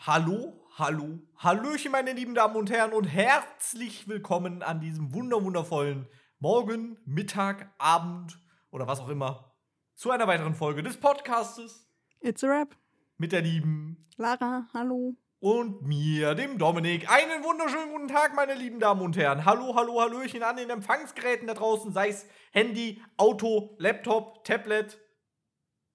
Hallo, hallo, hallöchen, meine lieben Damen und Herren und herzlich willkommen an diesem wunderwundervollen Morgen, Mittag, Abend oder was auch immer zu einer weiteren Folge des Podcastes It's a Rap. mit der lieben Lara, hallo. und mir, dem Dominik. Einen wunderschönen guten Tag, meine lieben Damen und Herren. Hallo, hallo, hallöchen an den Empfangsgeräten da draußen, sei es Handy, Auto, Laptop, Tablet,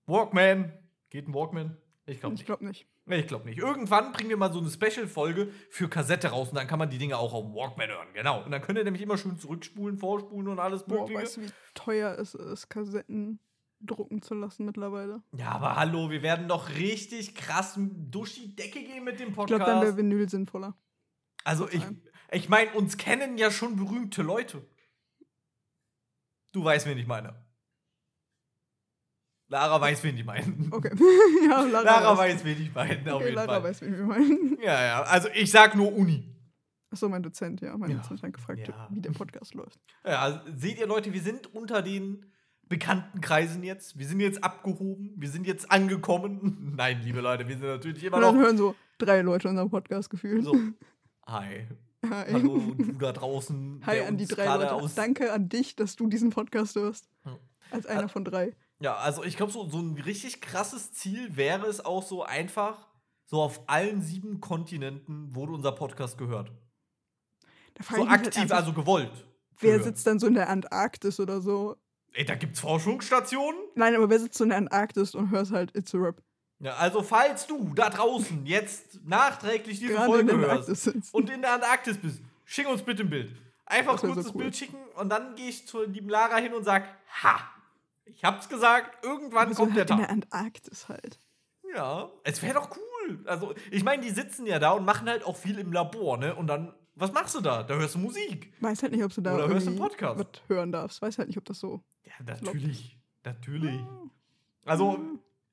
Walkman. Geht ein Walkman? Ich glaube Ich nicht. glaube nicht. Nee, ich glaube nicht. Irgendwann bringen wir mal so eine Special-Folge für Kassette raus und dann kann man die Dinge auch auf Walkman hören. Genau. Und dann könnt ihr nämlich immer schön zurückspulen, vorspulen und alles Boah, Mögliche. weißt du, wie teuer es ist, Kassetten drucken zu lassen mittlerweile? ja, aber hallo, wir werden doch richtig krass durch die Decke gehen mit dem Ich Podcast. glaube, dann wäre Vinyl sinnvoller. also ich, ich meine, uns kennen ja schon berühmte Leute. Du weißt, wen ich meine. Lara weiß, wen ich meine. Okay. ja, Lara, Lara weiß. wen ich meine. auf Okay, jeden Lara Fall. weiß, wie wir meinen. Ja, ja. Also ich sag nur Uni. Achso, mein Dozent, ja. Mein Ja. Dozent hat gefragt, Ja. wie der Podcast läuft. Ja, also, seht ihr Leute, wir sind unter den bekannten Kreisen jetzt. Wir sind jetzt abgehoben. Wir sind jetzt angekommen. Nein, liebe Leute, wir sind natürlich immer Und dann noch hören so drei Leute unseren Podcast gefühlt. so. Hi. Hi. Hallo, du da draußen. Hi an die drei Leute. Danke an dich, dass du diesen Podcast hörst. Ja. Als einer Ah. von drei. Ja, also ich glaube, so, so ein richtig krasses Ziel wäre es auch so einfach, so auf allen sieben Kontinenten wurde unser Podcast gehört. So halt aktiv, einfach, also gewollt. Wer gehört. sitzt dann so in der Antarktis oder so? Ey, da gibt's Forschungsstationen. Nein, aber wer sitzt so in der Antarktis und hört halt It's a Rap? Ja, also falls du da draußen jetzt nachträglich diese Gerade Folge hörst und in der Antarktis bist, schick uns bitte ein Bild. Einfach Das kurz so das cool. Bild schicken und dann gehe ich zur lieben Lara hin und sag, ha, ich hab's gesagt, irgendwann Aber so kommt der halt in der Tag. Antarktis halt. Ja, es wäre doch cool. Also, ich meine, die sitzen ja da und machen halt auch viel im Labor, ne? Und dann, was machst du da? Da hörst du Musik. Weiß halt nicht, ob du da Oder hörst einen Podcast? was hören darfst. Weiß halt nicht, ob das so. Ja, natürlich. Natürlich. Ah. Also,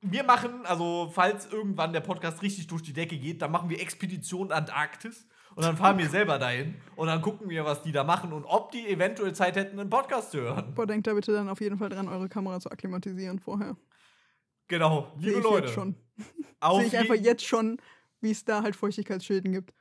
wir machen, also, falls irgendwann der Podcast richtig durch die Decke geht, dann machen wir Expedition Antarktis. Und dann fahren wir selber dahin und dann gucken wir, was die da machen und ob die eventuell Zeit hätten, einen Podcast zu hören. Boah, denkt da bitte dann auf jeden Fall dran, eure Kamera zu akklimatisieren vorher. Genau, liebe ich Leute. jetzt schon. Sehe ich einfach je- jetzt schon, wie es da halt Feuchtigkeitsschäden gibt.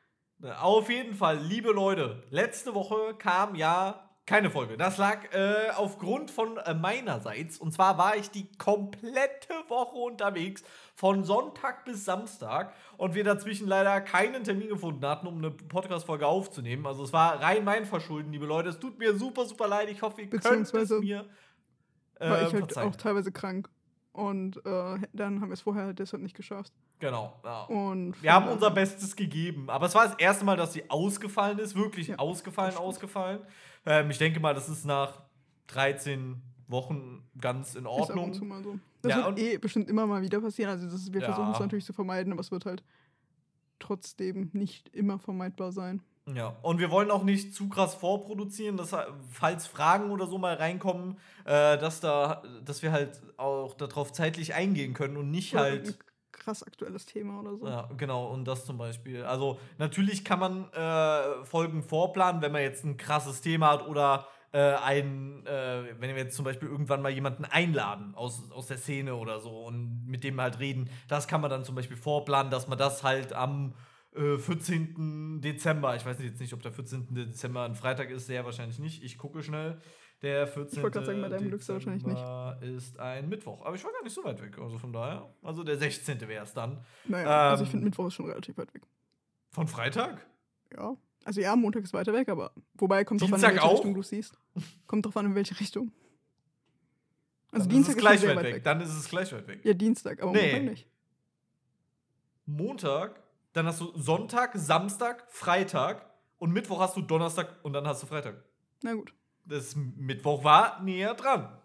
auf jeden Fall, liebe Leute, letzte Woche kam ja keine Folge. Das lag äh, aufgrund von äh, meinerseits. Und zwar war ich die komplette Woche unterwegs, von Sonntag bis Samstag. Und wir dazwischen leider keinen Termin gefunden hatten, um eine Podcast-Folge aufzunehmen. Also es war rein mein Verschulden, liebe Leute. Es tut mir super, super leid. Ich hoffe, ihr könnt es Beziehungsweise mir äh, War ich halt verzeihen. auch teilweise krank. Und äh, dann haben wir es vorher deshalb nicht geschafft. Genau. Ja. Und Wir haben unser Bestes gegeben. Aber es war das erste Mal, dass sie ausgefallen ist. Wirklich Ja, ausgefallen, ausgefallen. Ähm, ich denke mal, das ist nach 13 Wochen ganz in Ist ab und zu Ordnung. mal so. Das Ja, wird eh bestimmt immer mal wieder passieren. Also das, wir versuchen es natürlich zu vermeiden, aber es wird halt trotzdem nicht immer vermeidbar sein. Ja. Und wir wollen auch nicht zu krass vorproduzieren, dass, falls Fragen oder so mal reinkommen, äh, dass, da, dass wir halt auch darauf zeitlich eingehen können und nicht Oder halt. ein krass aktuelles Thema oder so. Ja, genau, und das zum Beispiel. Also, natürlich kann man äh, Folgen vorplanen, wenn man jetzt ein krasses Thema hat oder äh, ein, äh, wenn wir jetzt zum Beispiel irgendwann mal jemanden einladen aus, aus der Szene oder so und mit dem halt reden. Das kann man dann zum Beispiel vorplanen, dass man das halt am äh, 14. Dezember, ich weiß jetzt nicht, ob der 14. Dezember ein Freitag ist, sehr wahrscheinlich nicht. Ich gucke schnell. Der 14. wollte gerade sagen, bei deinem Glück ist wahrscheinlich nicht. Ist ein Mittwoch. Aber ich war gar nicht so weit weg. Also von daher. Also der 16. wäre es dann. Naja, also ich Ähm, finde Mittwoch ist schon relativ weit weg. Von Freitag? Ja. Also ja, Montag ist weiter weg, aber wobei kommt drauf an, in welche auch? Richtung du siehst. Kommt drauf an, in welche Richtung. Also dann Dienstag ist es ist, gleich sehr weit weit weg. Dann ist es gleich weit weg. Ja, Dienstag, aber Nee. Montag nicht. Montag, dann hast du Sonntag, Samstag, Freitag und Mittwoch hast du Donnerstag und dann hast du Freitag. Na gut. Das Mittwoch war näher dran.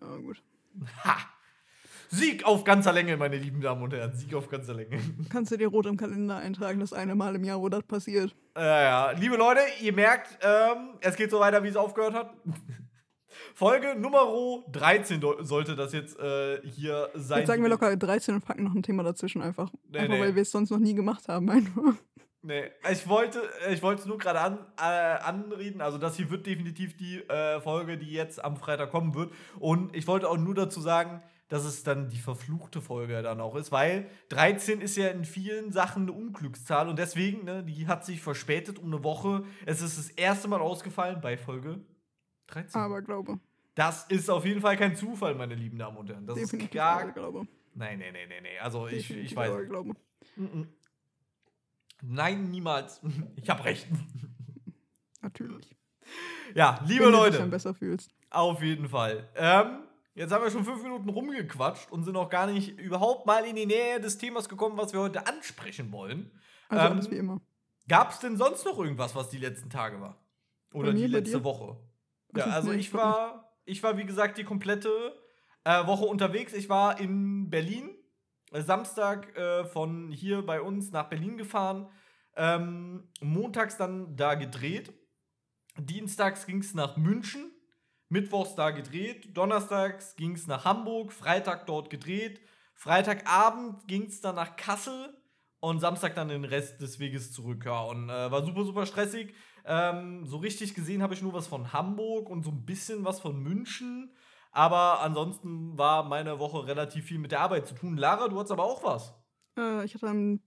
Ja, gut. Ha! Sieg auf ganzer Länge, meine lieben Damen und Herren. Sieg auf ganzer Länge. Kannst du dir rot im Kalender eintragen, das eine Mal im Jahr, wo das passiert. Ja, ja. Liebe Leute, ihr merkt, ähm, es geht so weiter, wie es aufgehört hat. Folge Nummer 13 do- sollte das jetzt äh, hier sein. Jetzt sagen wir locker 13 und packen noch ein Thema dazwischen einfach. Nee, einfach nee. weil wir es sonst noch nie gemacht haben, einfach. Nee, ich wollte, ich wollte es nur gerade an, äh, anreden. Also, das hier wird definitiv die äh, Folge, die jetzt am Freitag kommen wird. Und ich wollte auch nur dazu sagen, dass es dann die verfluchte Folge dann auch ist, weil 13 ist ja in vielen Sachen eine Unglückszahl und deswegen, ne, die hat sich verspätet um eine Woche. Es ist das erste Mal ausgefallen bei Folge 13. Aber glaube. Das ist auf jeden Fall kein Zufall, meine lieben Damen und Herren. Das Definitiv ist gar. aber glaube. Nein, nein, nein, nein, nein. Also ich, ich weiß. aber nicht. glaube. Mhm. Nein, niemals. Ich habe recht. Natürlich. Ja, liebe Wenn du dich Leute. dann besser fühlst. Auf jeden Fall. Ähm, jetzt haben wir schon fünf Minuten rumgequatscht und sind noch gar nicht überhaupt mal in die Nähe des Themas gekommen, was wir heute ansprechen wollen. Also Ähm, alles wie immer. Gab es denn sonst noch irgendwas, was die letzten Tage war? Oder die letzte? Woche? Ja, so, also ich war, ich war, wie gesagt, die komplette äh, Woche unterwegs. Ich war in Berlin. Äh, Samstag äh, von hier bei uns nach Berlin gefahren. Ähm, montags dann da gedreht. Dienstags ging es nach München. Mittwochs da gedreht. Donnerstags ging es nach Hamburg. Freitag dort gedreht. Freitagabend ging es dann nach Kassel. Und Samstag dann den Rest des Weges zurück. Ja, und äh, war super, super stressig. Ähm, so richtig gesehen habe ich nur was von Hamburg und so ein bisschen was von München. Aber ansonsten war meine Woche relativ viel mit der Arbeit zu tun. Lara, du hast aber auch was. Äh, ich hatte am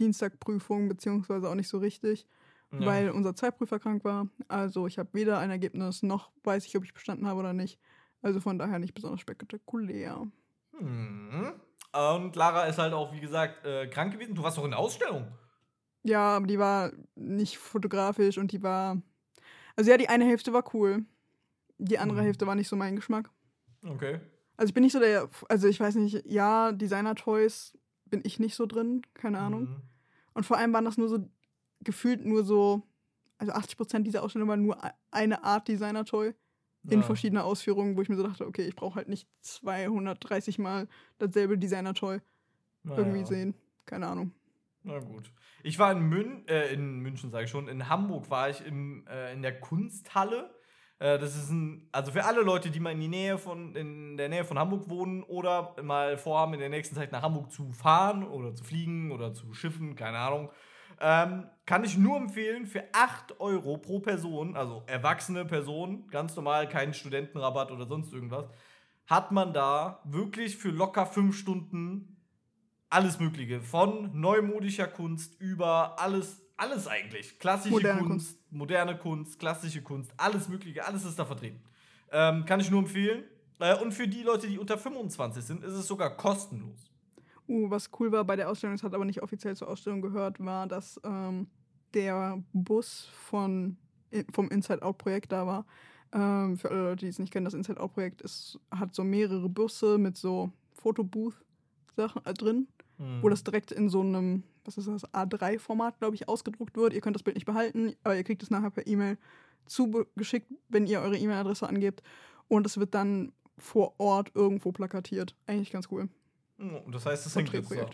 Dienstag Prüfung, beziehungsweise auch nicht so richtig, weil unser Zeitprüfer krank war. Also ich habe weder ein Ergebnis noch weiß ich, ob ich bestanden habe oder nicht. Also von daher nicht besonders spektakulär. Hm. Und Lara ist halt auch, wie gesagt, äh, krank gewesen. Du warst doch in der Ausstellung. Ja, aber die war nicht fotografisch und die war. Also ja, die eine Hälfte war cool. Die andere Mhm. Hälfte war nicht so mein Geschmack. Okay. Also ich bin nicht so der, also ich weiß nicht, ja, Designer-Toys bin ich nicht so drin, keine Ahnung. Mhm. Und vor allem waren das nur so, gefühlt nur so, also 80% dieser Ausstellung war nur eine Art Designer-Toy in Ja. verschiedener Ausführungen, wo ich mir so dachte, okay, ich brauche halt nicht 230 Mal dasselbe Designer-Toy irgendwie Naja. sehen. Keine Ahnung. Na gut. Ich war in, Mün äh, in München, sage ich schon. In Hamburg war ich im, äh, in der Kunsthalle. Äh, das ist ein, also für alle Leute, die mal in die Nähe von, in der Nähe von Hamburg wohnen oder mal vorhaben, in der nächsten Zeit nach Hamburg zu fahren oder zu fliegen oder zu schiffen, keine Ahnung, ähm, kann ich nur empfehlen, für 8 Euro pro Person, also erwachsene Person, ganz normal, keinen Studentenrabatt oder sonst irgendwas, hat man da wirklich für locker 5 Stunden alles Mögliche. Von neumodischer Kunst über alles, alles eigentlich. Klassische Moderne Kunst, moderne Kunst, klassische Kunst, alles Mögliche, alles ist da vertreten. Ähm, kann ich nur empfehlen. Äh, und für die Leute, die unter 25 sind, ist es sogar kostenlos. Uh, was cool war bei der Ausstellung, das hat aber nicht offiziell zur Ausstellung gehört, war, dass ähm, der Bus von, i- vom Inside-Out-Projekt da war. Ähm, für alle Leute, die es nicht kennen, das Inside-Out-Projekt hat so mehrere Busse mit so Fotobooth-Sachen äh, drin, Hm. wo das direkt in so einem, was ist das, A3-Format, glaube ich, ausgedruckt wird. Ihr könnt das Bild nicht behalten, aber ihr kriegt es nachher per E-Mail zugeschickt, wenn ihr eure E-Mail-Adresse angebt. Und es wird dann vor Ort irgendwo plakatiert. Eigentlich ganz cool. Hm, Das heißt, es hängt jetzt da.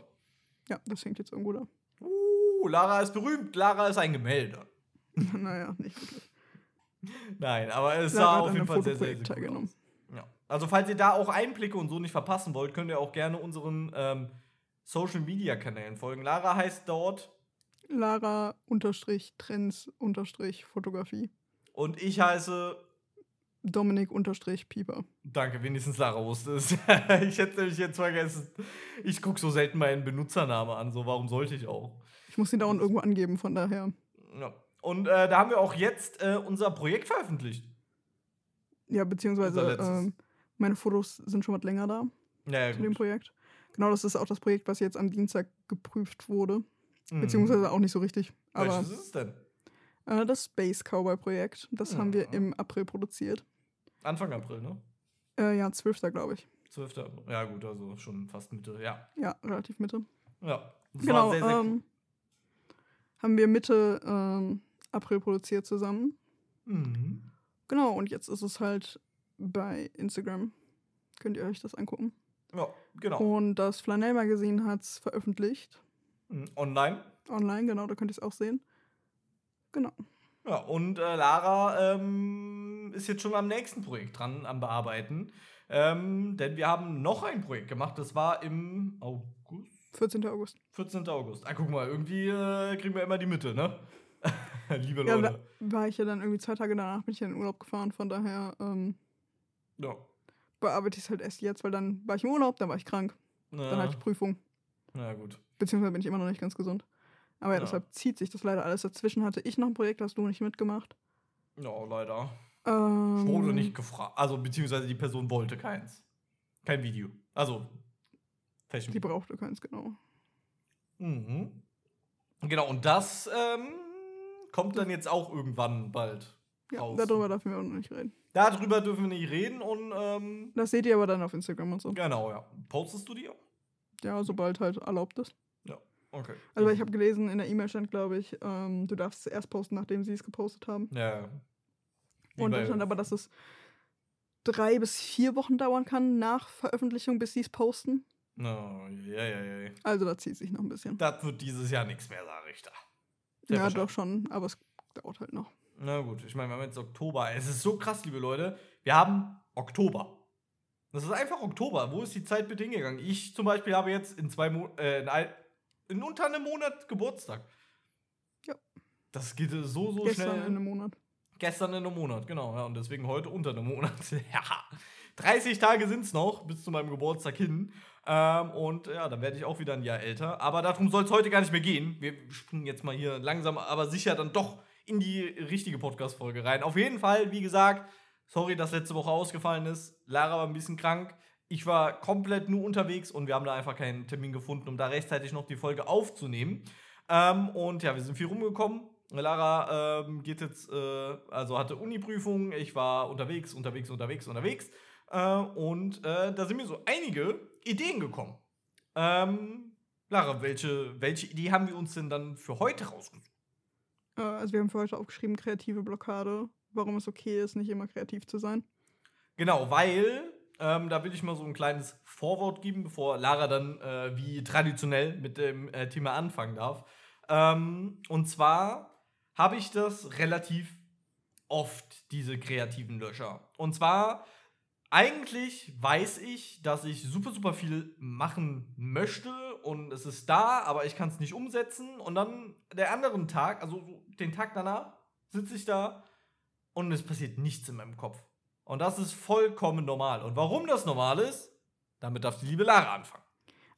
Ja, das hängt jetzt irgendwo da. Uh, Lara ist berühmt. Lara ist ein Gemälde. naja, nicht wirklich. Nein, aber es Lara sah auf jeden Fall sehr, sehr, sehr teilgenommen. aus. Ja. Also, falls ihr da auch Einblicke und so nicht verpassen wollt, könnt ihr auch gerne unseren ähm, Social Media Kanälen folgen. Lara heißt dort Lara unterstrich Trends unterstrich Fotografie. und ich heiße. Dominik unterstrich Pieper. Danke, wenigstens Lara wusste es. ich hätte nämlich jetzt vergessen. Ich gucke so selten meinen Benutzername an, so warum sollte ich auch? Ich muss ihn dauernd irgendwo angeben, von daher. Ja. Und äh, da haben wir auch jetzt äh, unser Projekt veröffentlicht. Ja, beziehungsweise ähm, meine Fotos sind schon was länger da Ja, zu dem gut. Projekt. Genau, das ist auch das Projekt, was jetzt am Dienstag geprüft wurde. Mhm. Beziehungsweise auch nicht so richtig. Aber Welches ist es denn? äh, das Space Cowboy Projekt, das haben wir Mhm. im April produziert. Anfang April, ne? Äh, ja, 12. glaube ich. 12. April. Ja, gut, also schon fast Mitte. Ja. Ja, relativ Mitte. Ja. Das genau, war sehr, sehr ähm, haben wir Mitte ähm, April produziert zusammen. Mhm. Genau, und jetzt ist es halt bei Instagram. Könnt ihr euch das angucken. Ja, genau. Und das Flanell Magazin hat es veröffentlicht. Mhm. Online. Online, genau, da könnt ihr es auch sehen. Genau. Ja, und äh, Lara ähm, ist jetzt schon am nächsten Projekt dran, am Bearbeiten. Ähm, denn wir haben noch ein Projekt gemacht, das war im August, 14. August. 14. August. Ah, guck mal, irgendwie äh, kriegen wir immer die Mitte, ne? Liebe Ja, Leute. da war ich ja dann irgendwie zwei Tage danach bin ich ja in den Urlaub gefahren, von daher ähm, Ja. Bearbeite ich es halt erst jetzt, weil dann war ich im Urlaub, dann war ich krank, Ja. dann hatte ich Prüfung. Na gut. Beziehungsweise bin ich immer noch nicht ganz gesund. Aber ja, Ja. deshalb zieht sich das leider alles. Dazwischen hatte ich noch ein Projekt, hast du nicht mitgemacht. Ja, leider. Ähm, Wurde nicht gefragt. Also, beziehungsweise die Person wollte keins. Kein Video. Also, Fashion. Die brauchte keins, genau. Mhm. Genau, und das ähm, kommt dann jetzt auch irgendwann bald Ja, raus. darüber dürfen wir auch noch nicht reden. Darüber dürfen wir nicht reden und ähm, Das seht ihr aber dann auf Instagram und so. genau, ja. Postest du die auch? Ja, sobald halt erlaubt ist. Okay. Also ich habe gelesen, in der E-Mail stand, glaube ich, ähm, du darfst es erst posten, nachdem sie es gepostet haben. Ja. ja. Und da stand aber, dass es drei bis vier Wochen dauern kann nach Veröffentlichung, bis sie es posten. No, ja, ja, ja. ja. Also da zieht sich noch ein bisschen. Das wird dieses Jahr nichts mehr, sage ich da. Sehr ja, doch schon, aber es dauert halt noch. Na gut, ich meine, wir haben jetzt Oktober. Es ist so krass, liebe Leute. Wir haben Oktober. Das ist einfach Oktober. Wo ist die Zeit mit hingegangen? Ich zum Beispiel habe jetzt in zwei Mo äh, in, ein, in unter einem Monat Geburtstag. Ja. Das geht so, so Gestern schnell. in einem Monat. Gestern in einem Monat, genau. Ja, und deswegen heute unter einem Monat. ja. 30 Tage sind es noch bis zu meinem Geburtstag hin. Ähm, und ja, dann werde ich auch wieder ein Jahr älter. Aber darum soll es heute gar nicht mehr gehen. Wir springen jetzt mal hier langsam, aber sicher dann doch in die richtige Podcast-Folge rein. Auf jeden Fall, wie gesagt, sorry, dass letzte Woche ausgefallen ist. Lara war ein bisschen krank. Ich war komplett nur unterwegs und wir haben da einfach keinen Termin gefunden, um da rechtzeitig noch die Folge aufzunehmen. Ähm, und ja, wir sind viel rumgekommen. Lara ähm, geht jetzt, äh, also hatte Uni-Prüfung. Ich war unterwegs, unterwegs, unterwegs, unterwegs. Äh, und äh, da sind mir so einige Ideen gekommen. Ähm, Lara, welche, welche Idee haben wir uns denn dann für heute rausgesucht? Äh, also wir haben für heute aufgeschrieben, kreative Blockade. Warum es okay ist, nicht immer kreativ zu sein. Genau, weil ähm, da will ich mal so ein kleines Vorwort geben, bevor Lara dann äh, wie traditionell mit dem äh, Thema anfangen darf. Ähm, und zwar habe ich das relativ oft, diese kreativen Löcher. Und zwar, eigentlich weiß ich, dass ich super, super viel machen möchte und es ist da, aber ich kann es nicht umsetzen. Und dann der anderen Tag, also so den Tag danach, sitze ich da und es passiert nichts in meinem Kopf. Und das ist vollkommen normal. Und warum das normal ist, damit darf die liebe Lara anfangen.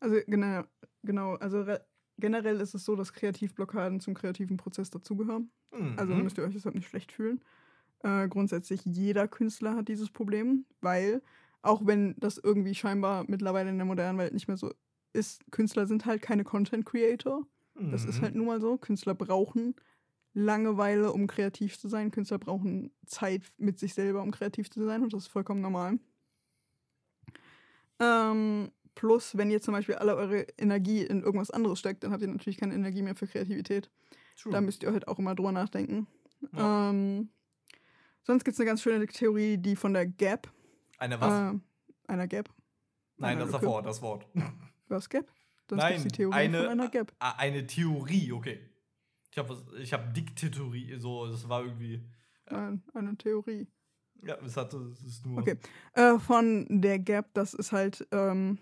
Also genau, genau also re- generell ist es so, dass Kreativblockaden zum kreativen Prozess dazugehören. Mhm. Also müsst ihr euch deshalb nicht schlecht fühlen. Äh, grundsätzlich jeder Künstler hat dieses Problem, weil auch wenn das irgendwie scheinbar mittlerweile in der modernen Welt nicht mehr so ist, Künstler sind halt keine Content Creator. Das ist Mhm. halt nun mal so. Künstler brauchen Langeweile, um kreativ zu sein. Künstler brauchen Zeit mit sich selber, um kreativ zu sein. Und das ist vollkommen normal. Ähm, plus, wenn ihr zum Beispiel alle eure Energie in irgendwas anderes steckt, dann habt ihr natürlich keine Energie mehr für Kreativität. True. Da müsst ihr halt auch immer drüber nachdenken. Ja. Ähm, sonst gibt es eine ganz schöne Theorie, die von der Gap. Eine was? Äh, einer Gap. Nein, einer das Lücke. davor, das Wort. Was Gap? Sonst Nein, die Theorie eine, von einer Gap. Eine Theorie, okay. Ich habe ich hab Diktaterie, so, das war irgendwie. Nein, eine Theorie. Ja, es hatte, es ist nur. Okay. Äh, von der Gap, das ist halt ähm,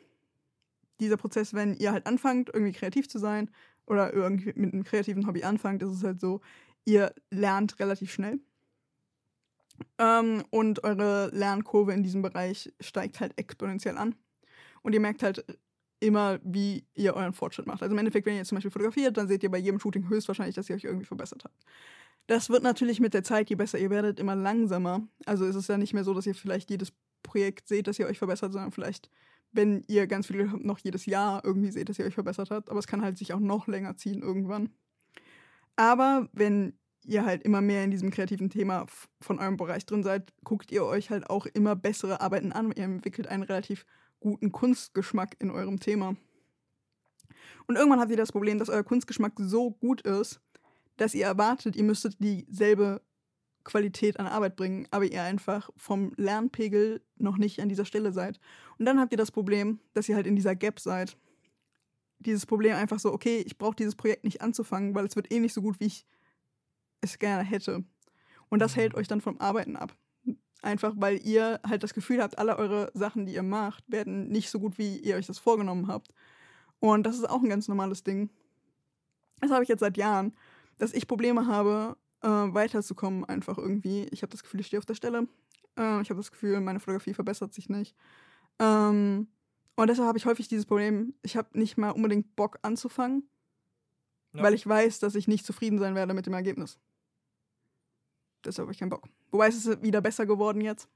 dieser Prozess, wenn ihr halt anfangt, irgendwie kreativ zu sein oder irgendwie mit einem kreativen Hobby anfangt, ist es halt so, ihr lernt relativ schnell. Ähm, und eure Lernkurve in diesem Bereich steigt halt exponentiell an. Und ihr merkt halt immer, wie ihr euren Fortschritt macht. Also im Endeffekt, wenn ihr jetzt zum Beispiel fotografiert, dann seht ihr bei jedem Shooting höchstwahrscheinlich, dass ihr euch irgendwie verbessert habt. Das wird natürlich mit der Zeit, je besser ihr werdet, immer langsamer. Also ist es ja nicht mehr so, dass ihr vielleicht jedes Projekt seht, dass ihr euch verbessert, sondern vielleicht, wenn ihr ganz viel noch jedes Jahr irgendwie seht, dass ihr euch verbessert habt. Aber es kann halt sich auch noch länger ziehen irgendwann. Aber wenn ihr halt immer mehr in diesem kreativen Thema von eurem Bereich drin seid, guckt ihr euch halt auch immer bessere Arbeiten an. Ihr entwickelt einen relativ guten Kunstgeschmack in eurem Thema. Und irgendwann habt ihr das Problem, dass euer Kunstgeschmack so gut ist, dass ihr erwartet, ihr müsstet dieselbe Qualität an Arbeit bringen, aber ihr einfach vom Lernpegel noch nicht an dieser Stelle seid. Und dann habt ihr das Problem, dass ihr halt in dieser Gap seid. Dieses Problem einfach so, okay, ich brauche dieses Projekt nicht anzufangen, weil es wird eh nicht so gut, wie ich es gerne hätte. Und das Mhm. hält euch dann vom Arbeiten ab. Einfach weil ihr halt das Gefühl habt, alle eure Sachen, die ihr macht, werden nicht so gut, wie ihr euch das vorgenommen habt. Und das ist auch ein ganz normales Ding. Das habe ich jetzt seit Jahren, dass ich Probleme habe, äh, weiterzukommen einfach irgendwie. Ich habe das Gefühl, ich stehe auf der Stelle. Äh, ich habe das Gefühl, meine Fotografie verbessert sich nicht. Ähm, und deshalb habe ich häufig dieses Problem, ich habe nicht mal unbedingt Bock anzufangen, Ja. weil ich weiß, dass ich nicht zufrieden sein werde mit dem Ergebnis. Deshalb habe ich keinen Bock. Wobei es ist wieder besser geworden jetzt.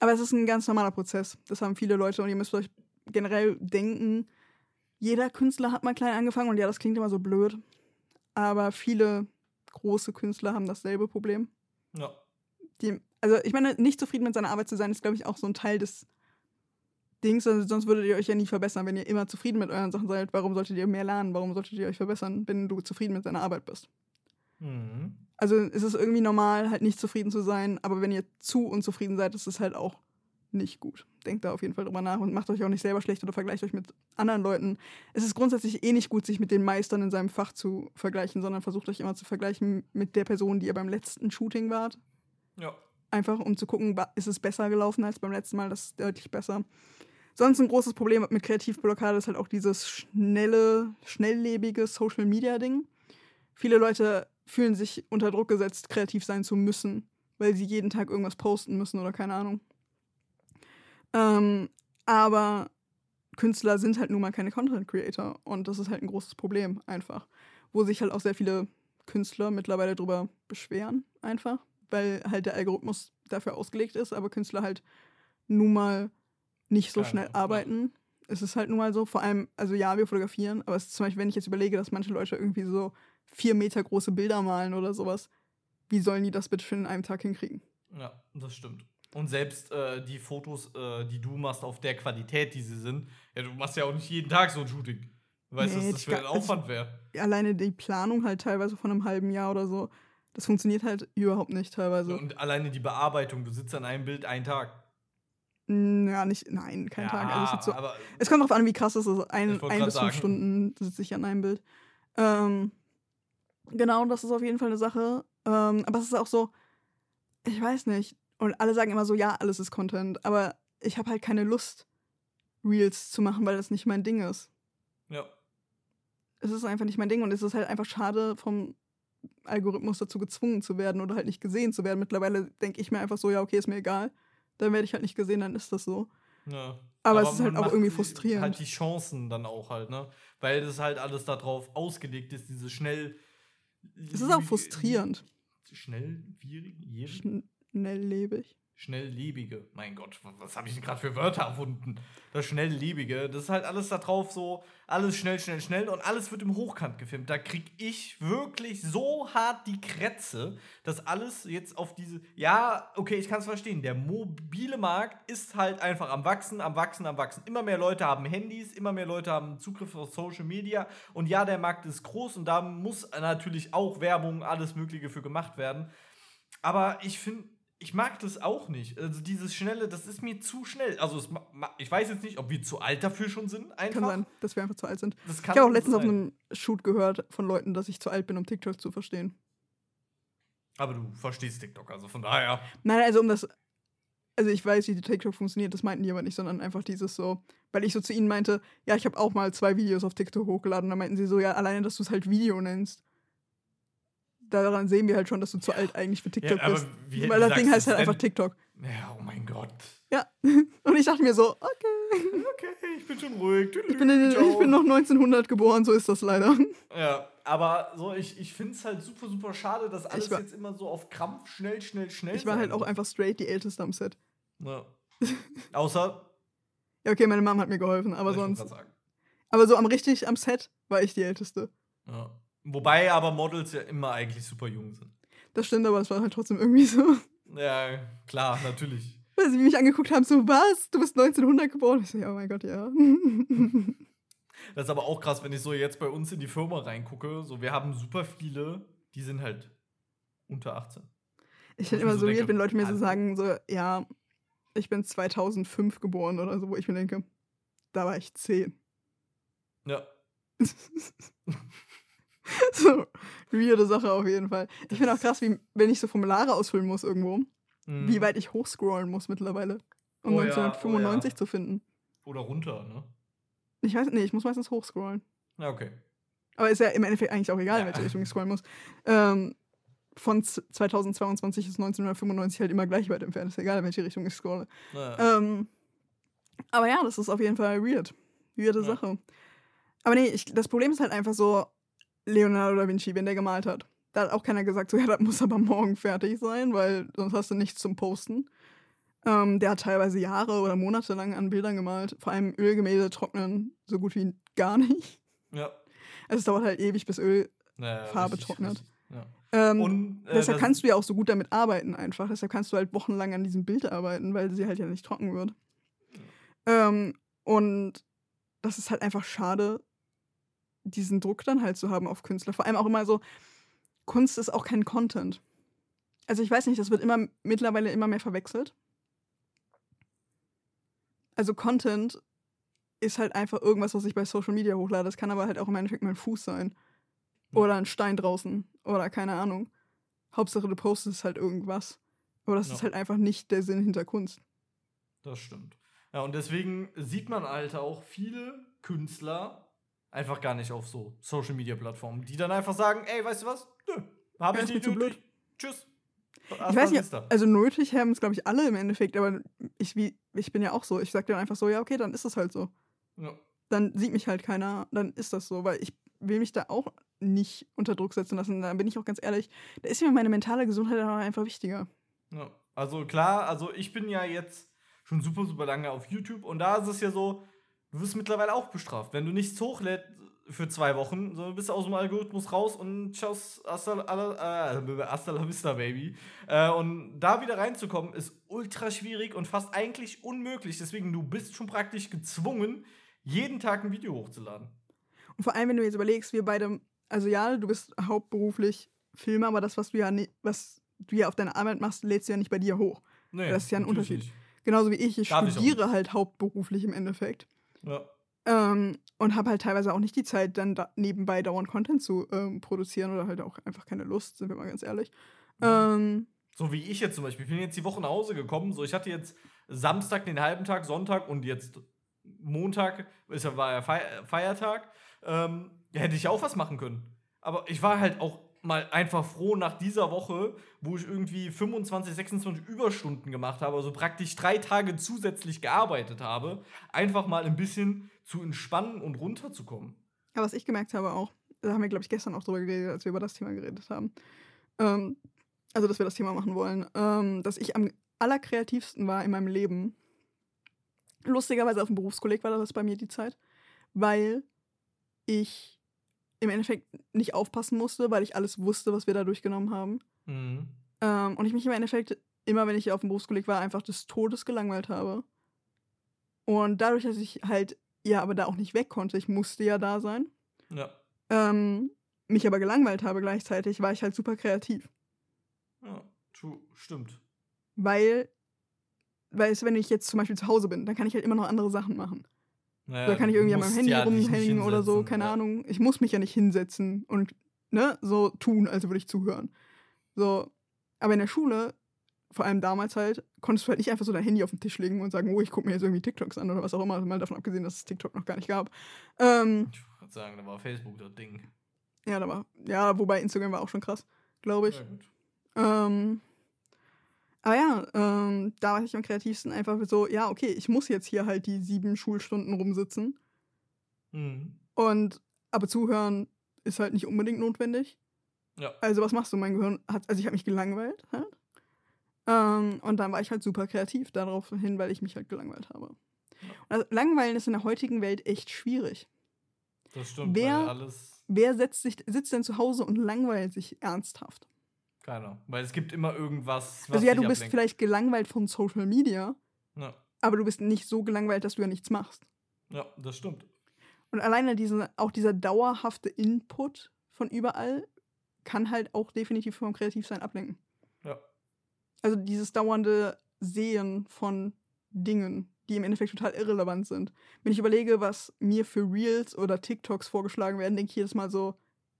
Aber es ist ein ganz normaler Prozess. Das haben viele Leute und ihr müsst euch generell denken, jeder Künstler hat mal klein angefangen und ja, das klingt immer so blöd. Aber viele große Künstler haben dasselbe Problem. Ja. Die, also ich meine, nicht zufrieden mit seiner Arbeit zu sein, ist, glaube ich, auch so ein Teil des Dings. Also sonst würdet ihr euch ja nie verbessern, wenn ihr immer zufrieden mit euren Sachen seid. Warum solltet ihr mehr lernen? Warum solltet ihr euch verbessern, wenn du zufrieden mit deiner Arbeit bist? Mhm. Also es ist irgendwie normal, halt nicht zufrieden zu sein, aber wenn ihr zu unzufrieden seid, ist es halt auch nicht gut. Denkt da auf jeden Fall drüber nach und macht euch auch nicht selber schlecht oder vergleicht euch mit anderen Leuten. Es ist grundsätzlich eh nicht gut, sich mit den Meistern in seinem Fach zu vergleichen, sondern versucht euch immer zu vergleichen mit der Person, die ihr beim letzten Shooting wart. Ja. Einfach um zu gucken, ist es besser gelaufen als beim letzten Mal, das ist deutlich besser. Sonst ein großes Problem mit Kreativblockade ist halt auch dieses schnelle, schnelllebige Social-Media-Ding. Viele Leute fühlen sich unter Druck gesetzt, kreativ sein zu müssen, weil sie jeden Tag irgendwas posten müssen oder keine Ahnung. Ähm, aber Künstler sind halt nun mal keine Content Creator und das ist halt ein großes Problem einfach, wo sich halt auch sehr viele Künstler mittlerweile drüber beschweren einfach, weil halt der Algorithmus dafür ausgelegt ist, aber Künstler halt nun mal nicht so Keine schnell arbeiten. Es ist halt nun mal so, vor allem, also ja, wir fotografieren, aber es ist zum Beispiel, wenn ich jetzt überlege, dass manche Leute irgendwie so vier Meter große Bilder malen oder sowas, wie sollen die das bitte schön in einem Tag hinkriegen? Ja, das stimmt. Und selbst äh, die Fotos, äh, die du machst, auf der Qualität, die sie sind, ja, du machst ja auch nicht jeden Tag so ein Shooting. Du weißt, Nee, was das für ein also- Aufwand wäre. Alleine die Planung halt teilweise von einem halben Jahr oder so, das funktioniert halt überhaupt nicht teilweise. Und alleine die Bearbeitung, du sitzt an einem Bild einen Tag. Mm, Ja, nicht, nein, kein ja, Tag. Also es, so, aber es kommt drauf an, wie krass es ist. Ein, ein bis fünf sagen. Stunden sitze ich an einem Bild. Ähm, genau, das ist auf jeden Fall eine Sache. Ähm, aber es ist auch so, ich weiß nicht. Und alle sagen immer so, ja, alles ist Content. Aber ich habe halt keine Lust, Reels zu machen, weil das nicht mein Ding ist. ja. Es ist einfach nicht mein Ding und es ist halt einfach schade, vom Algorithmus dazu gezwungen zu werden oder halt nicht gesehen zu werden. Mittlerweile denke ich mir einfach so, ja, okay, ist mir egal. Dann werde ich halt nicht gesehen, dann ist das so. Ja. Aber es ist halt auch irgendwie frustrierend. Halt die Chancen dann auch halt, ne? Weil das halt alles darauf ausgelegt ist, diese schnell. Es ist auch frustrierend. Schnellwierig? Schnelllebig. Schnelllebige. Mein Gott, wa- was habe ich denn gerade für Wörter erfunden? Das Schnelllebige, das ist halt alles da drauf so, alles schnell, schnell, schnell und alles wird im Hochkant gefilmt. Da krieg ich wirklich so hart die Krätze, dass alles jetzt auf diese. Ja, okay, ich kann es verstehen. Der mobile Markt ist halt einfach am Wachsen, am Wachsen, am Wachsen. Immer mehr Leute haben Handys, immer mehr Leute haben Zugriff auf Social Media und ja, der Markt ist groß und da muss natürlich auch Werbung, alles Mögliche für gemacht werden. Aber ich finde, ich mag das auch nicht. Also dieses Schnelle, das ist mir zu schnell. Also es, ich weiß jetzt nicht, ob wir zu alt dafür schon sind. Einfach. Kann sein, dass wir einfach zu alt sind. Das Ich habe auch letztens auf sein. einem Shoot gehört von Leuten, dass ich zu alt bin, um TikTok zu verstehen. Aber du verstehst TikTok, also von daher. Nein, also um das. Also ich weiß, wie die TikTok funktioniert, das meinten die aber nicht, sondern einfach dieses so, weil ich so zu ihnen meinte, ja, ich habe auch mal zwei Videos auf TikTok hochgeladen. Da meinten sie so, ja, alleine, dass du es halt Video nennst. Daran sehen wir halt schon, dass du zu alt eigentlich für TikTok aber bist. Weil das Ding heißt halt einfach? TikTok. Ja, oh mein Gott. Ja. Und ich dachte mir so, okay. Okay, ich bin schon ruhig. Ich bin, in, ich bin noch 1900 geboren, so ist das leider. Ja, aber so, ich, ich finde es halt super, super schade, dass alles war- jetzt immer so auf Krampf schnell, schnell, schnell Ich war halt auch einfach straight die Älteste am Set. Ja. Außer. Ja, okay, meine Mom hat mir geholfen, aber sonst. sagen. Aber so am richtig am Set war ich die Älteste. Ja. Wobei aber Models ja immer eigentlich super jung sind. Das stimmt, aber es war halt trotzdem irgendwie so. Ja, klar, natürlich. Weil sie mich angeguckt haben, so, was? Du bist 1900 geboren? Ich so, oh mein Gott, ja. Das ist aber auch krass, wenn ich so jetzt bei uns in die Firma reingucke. So, wir haben super viele, die sind halt unter 18. Ich finde immer so so weird, denke, wenn Leute mir so sagen, so, ja, ich bin 2005 geboren oder so, wo ich mir denke, da war ich 10. Ja. so, weirde Sache auf jeden Fall. Ich finde auch krass, wie, wenn ich so Formulare ausfüllen muss irgendwo, Mhm. wie weit ich hochscrollen muss mittlerweile, um Oh ja, 1995 oh ja. zu finden. Oder runter, ne? Ich weiß nicht, ich muss meistens hochscrollen. Ja, okay. Aber ist ja im Endeffekt eigentlich auch egal, in Ja. welche Richtung ich scrollen muss. Ähm, von 2022 bis 1995 halt immer gleich weit entfernt ist, egal in welche Richtung ich scrolle. Naja. Ähm, aber ja, das ist auf jeden Fall weird. Weirde Ja. Sache. Aber nee, ich, das Problem ist halt einfach so, Leonardo da Vinci, wenn der gemalt hat. Da hat auch keiner gesagt, so, ja, das muss aber morgen fertig sein, weil sonst hast du nichts zum Posten. Ähm, der hat teilweise Jahre oder Monate lang an Bildern gemalt. Vor allem Ölgemälde trocknen so gut wie gar nicht. ja. Also es dauert halt ewig, bis Öl. Naja, trocknet. richtig. Ja. Ähm, Und äh, deshalb kannst du ja auch so gut damit arbeiten einfach. Deshalb kannst du halt wochenlang an diesem Bild arbeiten, weil sie halt ja nicht trocken wird. Ähm, und das ist halt einfach schade, diesen Druck dann halt zu haben auf Künstler. Vor allem auch immer so, Kunst ist auch kein Content. Also ich weiß nicht, das wird immer mittlerweile immer mehr verwechselt. Also Content ist halt einfach irgendwas, was ich bei Social Media hochlade. Das kann aber halt auch im Endeffekt mein Fuß sein. Oder ein Stein draußen. Oder keine Ahnung. Hauptsache du postest halt irgendwas. Aber das Ja. ist halt einfach nicht der Sinn hinter Kunst. Das stimmt. Ja, und deswegen sieht man halt auch viele Künstler einfach gar nicht auf so Social Media Plattformen, die dann einfach sagen, ey, weißt du was? Nö, hab ich nicht nötig. Tschüss. Ich weiß nicht, also nötig haben es, glaube ich, alle im Endeffekt, aber ich, wie, ich bin ja auch so. Ich sag dann einfach so, ja, okay, dann ist es halt so. Ja. Dann sieht mich halt keiner, dann ist das so, weil ich will mich da auch nicht unter Druck setzen lassen. Da bin ich auch ganz ehrlich, da ist mir meine mentale Gesundheit auch einfach wichtiger. Ja. Also klar, also ich bin ja jetzt schon super, super lange auf YouTube und da ist es ja so, du wirst mittlerweile auch bestraft. Wenn du nichts hochlädst für zwei Wochen, so bist du aus dem Algorithmus raus und tschauss, hasta, äh, hasta la vista, baby. Äh, und da wieder reinzukommen, ist ultra schwierig und fast eigentlich unmöglich. Deswegen, du bist schon praktisch gezwungen, jeden Tag ein Video hochzuladen. Und vor allem, wenn du jetzt überlegst, wir beide, also ja, du bist hauptberuflich Filmer, aber das, was du ja, ni- was du ja auf deiner Arbeit machst, lädst du ja nicht bei dir hoch. Nee, Das ist ja ein Unterschied. Genauso wie ich, ich Darf ich studiere halt hauptberuflich im Endeffekt. Ja. Ähm, und habe halt teilweise auch nicht die Zeit, dann da nebenbei dauernd Content zu ähm, produzieren oder halt auch einfach keine Lust, sind wir mal ganz ehrlich. Ja. Ähm, So wie ich jetzt zum Beispiel. Ich bin jetzt die Woche nach Hause gekommen. So, ich hatte jetzt Samstag den halben Tag, Sonntag und jetzt Montag ist ja, war ja Fei- Feiertag. Ähm, ja, hätte ich auch was machen können. Aber ich war halt auch mal einfach froh nach dieser Woche, wo ich irgendwie 25, 26 Überstunden gemacht habe, also praktisch drei Tage zusätzlich gearbeitet habe, einfach mal ein bisschen zu entspannen und runterzukommen. aber was ich gemerkt habe auch, da haben wir, glaube ich, gestern auch drüber geredet, als wir über das Thema geredet haben. Ähm, also, dass wir das Thema machen wollen. Ähm, dass ich am allerkreativsten war in meinem Leben. Lustigerweise auf dem Berufskolleg war das bei mir die Zeit, weil ich im Endeffekt nicht aufpassen musste, weil ich alles wusste, was wir da durchgenommen haben. Mhm. Ähm, und ich mich im Endeffekt, immer wenn ich auf dem Berufskolleg war, einfach des Todes gelangweilt habe. Und dadurch, dass ich halt, ja, aber da auch nicht weg konnte, ich musste ja da sein, Ja. ähm, mich aber gelangweilt habe gleichzeitig, war ich halt super kreativ. ja. True. Stimmt. Weil, weil es, wenn ich jetzt zum Beispiel zu Hause bin, dann kann ich halt immer noch andere Sachen machen. Naja, da kann ich irgendwie an meinem Handy ja rumhängen oder so, keine ja. Ahnung. Ich muss mich ja nicht hinsetzen und ne, so tun, als würde ich zuhören. So, aber in der Schule, vor allem damals halt, konntest du halt nicht einfach so dein Handy auf den Tisch legen und sagen, oh, ich gucke mir jetzt irgendwie TikToks an oder was auch immer, mal davon abgesehen, dass es TikTok noch gar nicht gab. Ähm, Ich wollte sagen, da war Facebook das Ding. ja, da war, ja, wobei Instagram war auch schon krass, glaube ich. Ja, gut. Ähm, aber ja, ähm, da war ich am kreativsten einfach so, ja, okay, ich muss jetzt hier halt die sieben Schulstunden rumsitzen. Mhm. Und aber zuhören ist halt nicht unbedingt notwendig. Ja. Also was machst du? Mein Gehirn hat, also ich habe mich gelangweilt halt. Ähm, und dann war ich halt super kreativ darauf hin, weil ich mich halt gelangweilt habe. Also, Langweilen ist in der heutigen Welt echt schwierig. Das stimmt, Wer- alles. Wer setzt sich, sitzt denn zu Hause und langweilt sich ernsthaft? Keiner. Weil es gibt immer irgendwas. Was also ja, du bist ablenkt. vielleicht gelangweilt von Social Media, Ja. aber du bist nicht so gelangweilt, dass du ja nichts machst. ja, das stimmt. Und alleine diese, auch dieser dauerhafte Input von überall kann halt auch definitiv vom Kreativsein ablenken. Ja. Also dieses dauernde Sehen von Dingen, die im Endeffekt total irrelevant sind. Wenn ich überlege, was mir für Reels oder TikToks vorgeschlagen werden, denke ich jedes Mal so,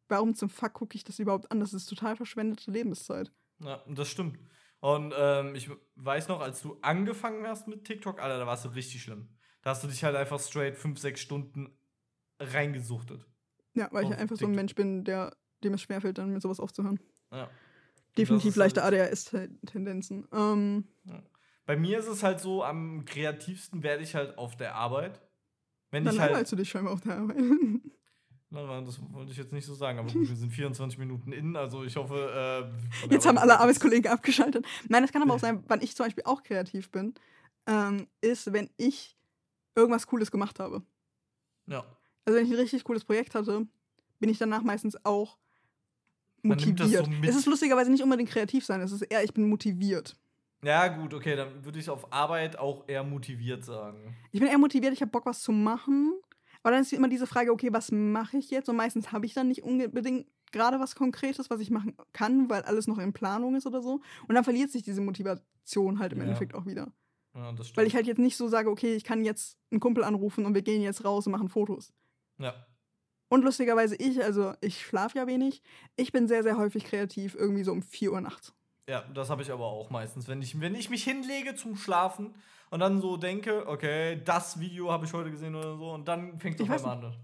warum zum Fuck gucke ich das überhaupt an? Das ist total verschwendete Lebenszeit. Ja, das stimmt. Und ähm, ich weiß noch, als du angefangen hast mit TikTok, Alter, da warst du richtig schlimm. Da hast du dich halt einfach straight fünf, sechs Stunden reingesuchtet. Ja, weil ich einfach so ein TikTok. Mensch bin, der dem es schwerfällt, dann mit sowas aufzuhören. Ja. definitiv ist halt- leichte ADHS-Tendenzen. Ähm, Bei mir ist es halt so, am kreativsten werde ich halt auf der Arbeit. Wenn dann ich halt. du dich scheinbar auf der Arbeit. Nein, nein, das wollte ich jetzt nicht so sagen, aber gut, wir sind 24 Minuten in, also ich hoffe. Äh, Jetzt haben alle Arbeitskollegen abgeschaltet. Nein, das kann aber auch sein, wann ich zum Beispiel auch kreativ bin, ähm, ist, wenn ich irgendwas Cooles gemacht habe. Ja. Also wenn ich ein richtig cooles Projekt hatte, bin ich danach meistens auch so motiviert. mit. es ist lustigerweise nicht unbedingt kreativ sein, es ist eher, ich bin motiviert. Ja, gut, okay, dann würde ich auf Arbeit auch eher motiviert sagen. Ich bin eher motiviert, ich habe Bock, was zu machen. Aber dann ist immer diese Frage, okay, was mache ich jetzt? Und meistens habe ich dann nicht unbedingt gerade was Konkretes, was ich machen kann, weil alles noch in Planung ist oder so. Und dann verliert sich diese Motivation halt im Ja. Endeffekt auch wieder. Ja. Weil ich halt jetzt nicht so sage, okay, ich kann jetzt einen Kumpel anrufen und wir gehen jetzt raus und machen Fotos. Ja. Und lustigerweise ich, also ich schlafe ja wenig, ich bin sehr, sehr häufig kreativ, irgendwie so um 4 Uhr nachts. Ja, das habe ich aber auch meistens. Wenn ich, wenn ich mich hinlege zum Schlafen und dann so denke, okay, das Video habe ich heute gesehen oder so, und dann fängt es auf einmal an.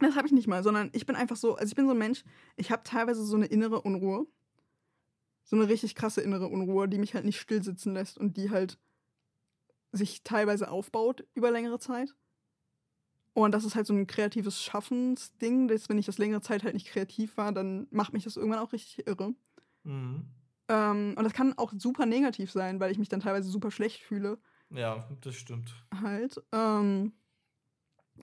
Das habe ich nicht mal, sondern ich bin einfach so, also ich bin so ein Mensch, ich habe teilweise so eine innere Unruhe. So eine richtig krasse innere Unruhe, die mich halt nicht still sitzen lässt und die halt sich teilweise aufbaut über längere Zeit. Und das ist halt so ein kreatives Schaffensding, dass wenn ich das längere Zeit halt nicht kreativ war, dann macht mich das irgendwann auch richtig irre. Mhm. Ähm, und das kann auch super negativ sein, weil ich mich dann teilweise super schlecht fühle. Ja, das stimmt. halt. Ähm,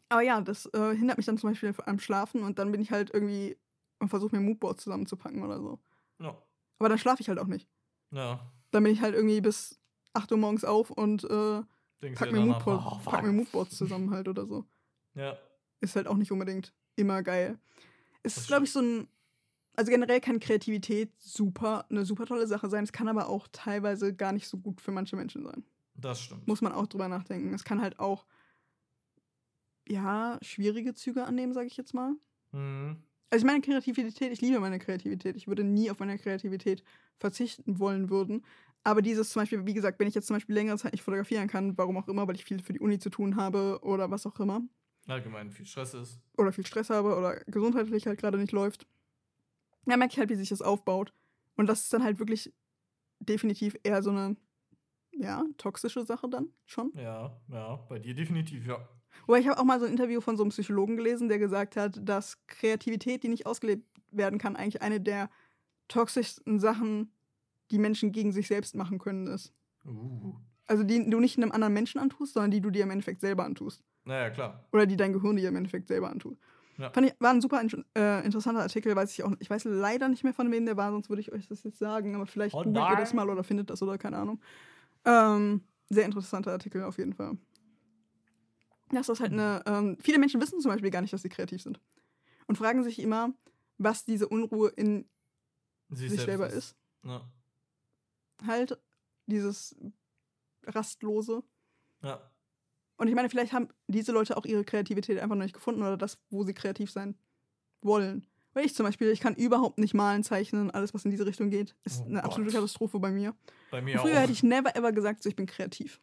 aber ja, das äh, hindert mich dann zum Beispiel am Schlafen und dann bin ich halt irgendwie und versuche mir Moodboards zusammenzupacken oder so. Ja. Aber dann schlafe ich halt auch nicht. Ja. Dann bin ich halt irgendwie bis 8 Uhr morgens auf und äh, pack, mir danach, Moodboards, oh, pack mir Moodboards zusammen halt oder so. Ja. Ist halt auch nicht unbedingt immer geil. Es ist, glaube ich, so ein. Also generell kann Kreativität super, eine super tolle Sache sein. Es kann aber auch teilweise gar nicht so gut für manche Menschen sein. Das stimmt. muss man auch drüber nachdenken. Es kann halt auch, ja, schwierige Züge annehmen, sage ich jetzt mal. Mhm. Also ich meine Kreativität, ich liebe meine Kreativität. Ich würde nie auf meine Kreativität verzichten wollen würden. Aber dieses zum Beispiel, wie gesagt, wenn ich jetzt zum Beispiel längere Zeit nicht fotografieren kann, warum auch immer, weil ich viel für die Uni zu tun habe oder was auch immer, Allgemein viel Stress ist. oder viel Stress habe oder gesundheitlich halt gerade nicht läuft, dann merke ich halt, wie sich das aufbaut. Und das ist dann halt wirklich definitiv eher so eine, ja, toxische Sache dann schon. Ja, ja, bei dir definitiv, ja. Wobei ich habe auch mal so ein Interview von so einem Psychologen gelesen, der gesagt hat, dass Kreativität, die nicht ausgelebt werden kann, eigentlich eine der toxischsten Sachen, die Menschen gegen sich selbst machen können, ist. Uh. Also die du nicht einem anderen Menschen antust, sondern die du dir im Endeffekt selber antust. Naja, klar. Oder die dein Gehirn dir im Endeffekt selber antut. Ja. Fand ich, war ein super äh, interessanter Artikel, weiß ich auch Ich weiß leider nicht mehr von wem der war, sonst würde ich euch das jetzt sagen, aber vielleicht Oh googelt ihr das mal oder findet das oder keine Ahnung. Ähm, sehr interessanter Artikel auf jeden Fall. Das ist halt eine. Ähm, viele Menschen wissen zum Beispiel gar nicht, dass sie kreativ sind. Und fragen sich immer, was diese Unruhe in Sie sich selber ist. Ja. Halt dieses Rastlose. ja. Und ich meine, vielleicht haben diese Leute auch ihre Kreativität einfach noch nicht gefunden oder das, wo sie kreativ sein wollen. Weil ich zum Beispiel, ich kann überhaupt nicht malen, zeichnen, alles, was in diese Richtung geht, ist Oh eine absolute Gott. Katastrophe bei mir. Bei mir früher auch. hätte ich never ever gesagt, so ich bin kreativ.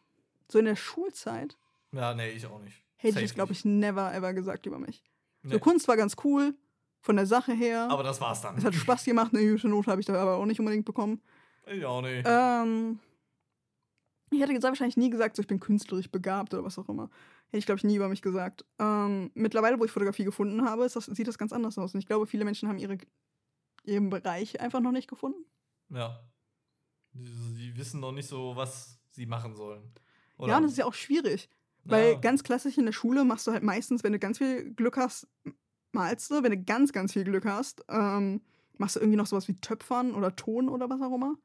So in der Schulzeit ja, nee, ich auch nicht. hätte Safe ich es, glaube ich, never ever gesagt über mich. So Nee. Kunst war ganz cool, von der Sache her. Aber das war's dann. es hat Spaß gemacht, eine gute Note habe ich da aber auch nicht unbedingt bekommen. Ich auch nicht. Ähm, ich hätte wahrscheinlich nie gesagt, so ich bin künstlerisch begabt oder was auch immer. Hätte ich, glaube ich, nie über mich gesagt. Ähm, mittlerweile, wo ich Fotografie gefunden habe, das, sieht das ganz anders aus. Und ich glaube, viele Menschen haben ihre, ihren Bereich einfach noch nicht gefunden. ja. Die, die wissen noch nicht so, was sie machen sollen. Ja, und das ist ja auch schwierig. Weil Ja. ganz klassisch in der Schule machst du halt meistens, wenn du ganz viel Glück hast, malst du. Wenn du ganz, ganz viel Glück hast, ähm, machst du irgendwie noch sowas wie Töpfern oder Ton oder was auch immer.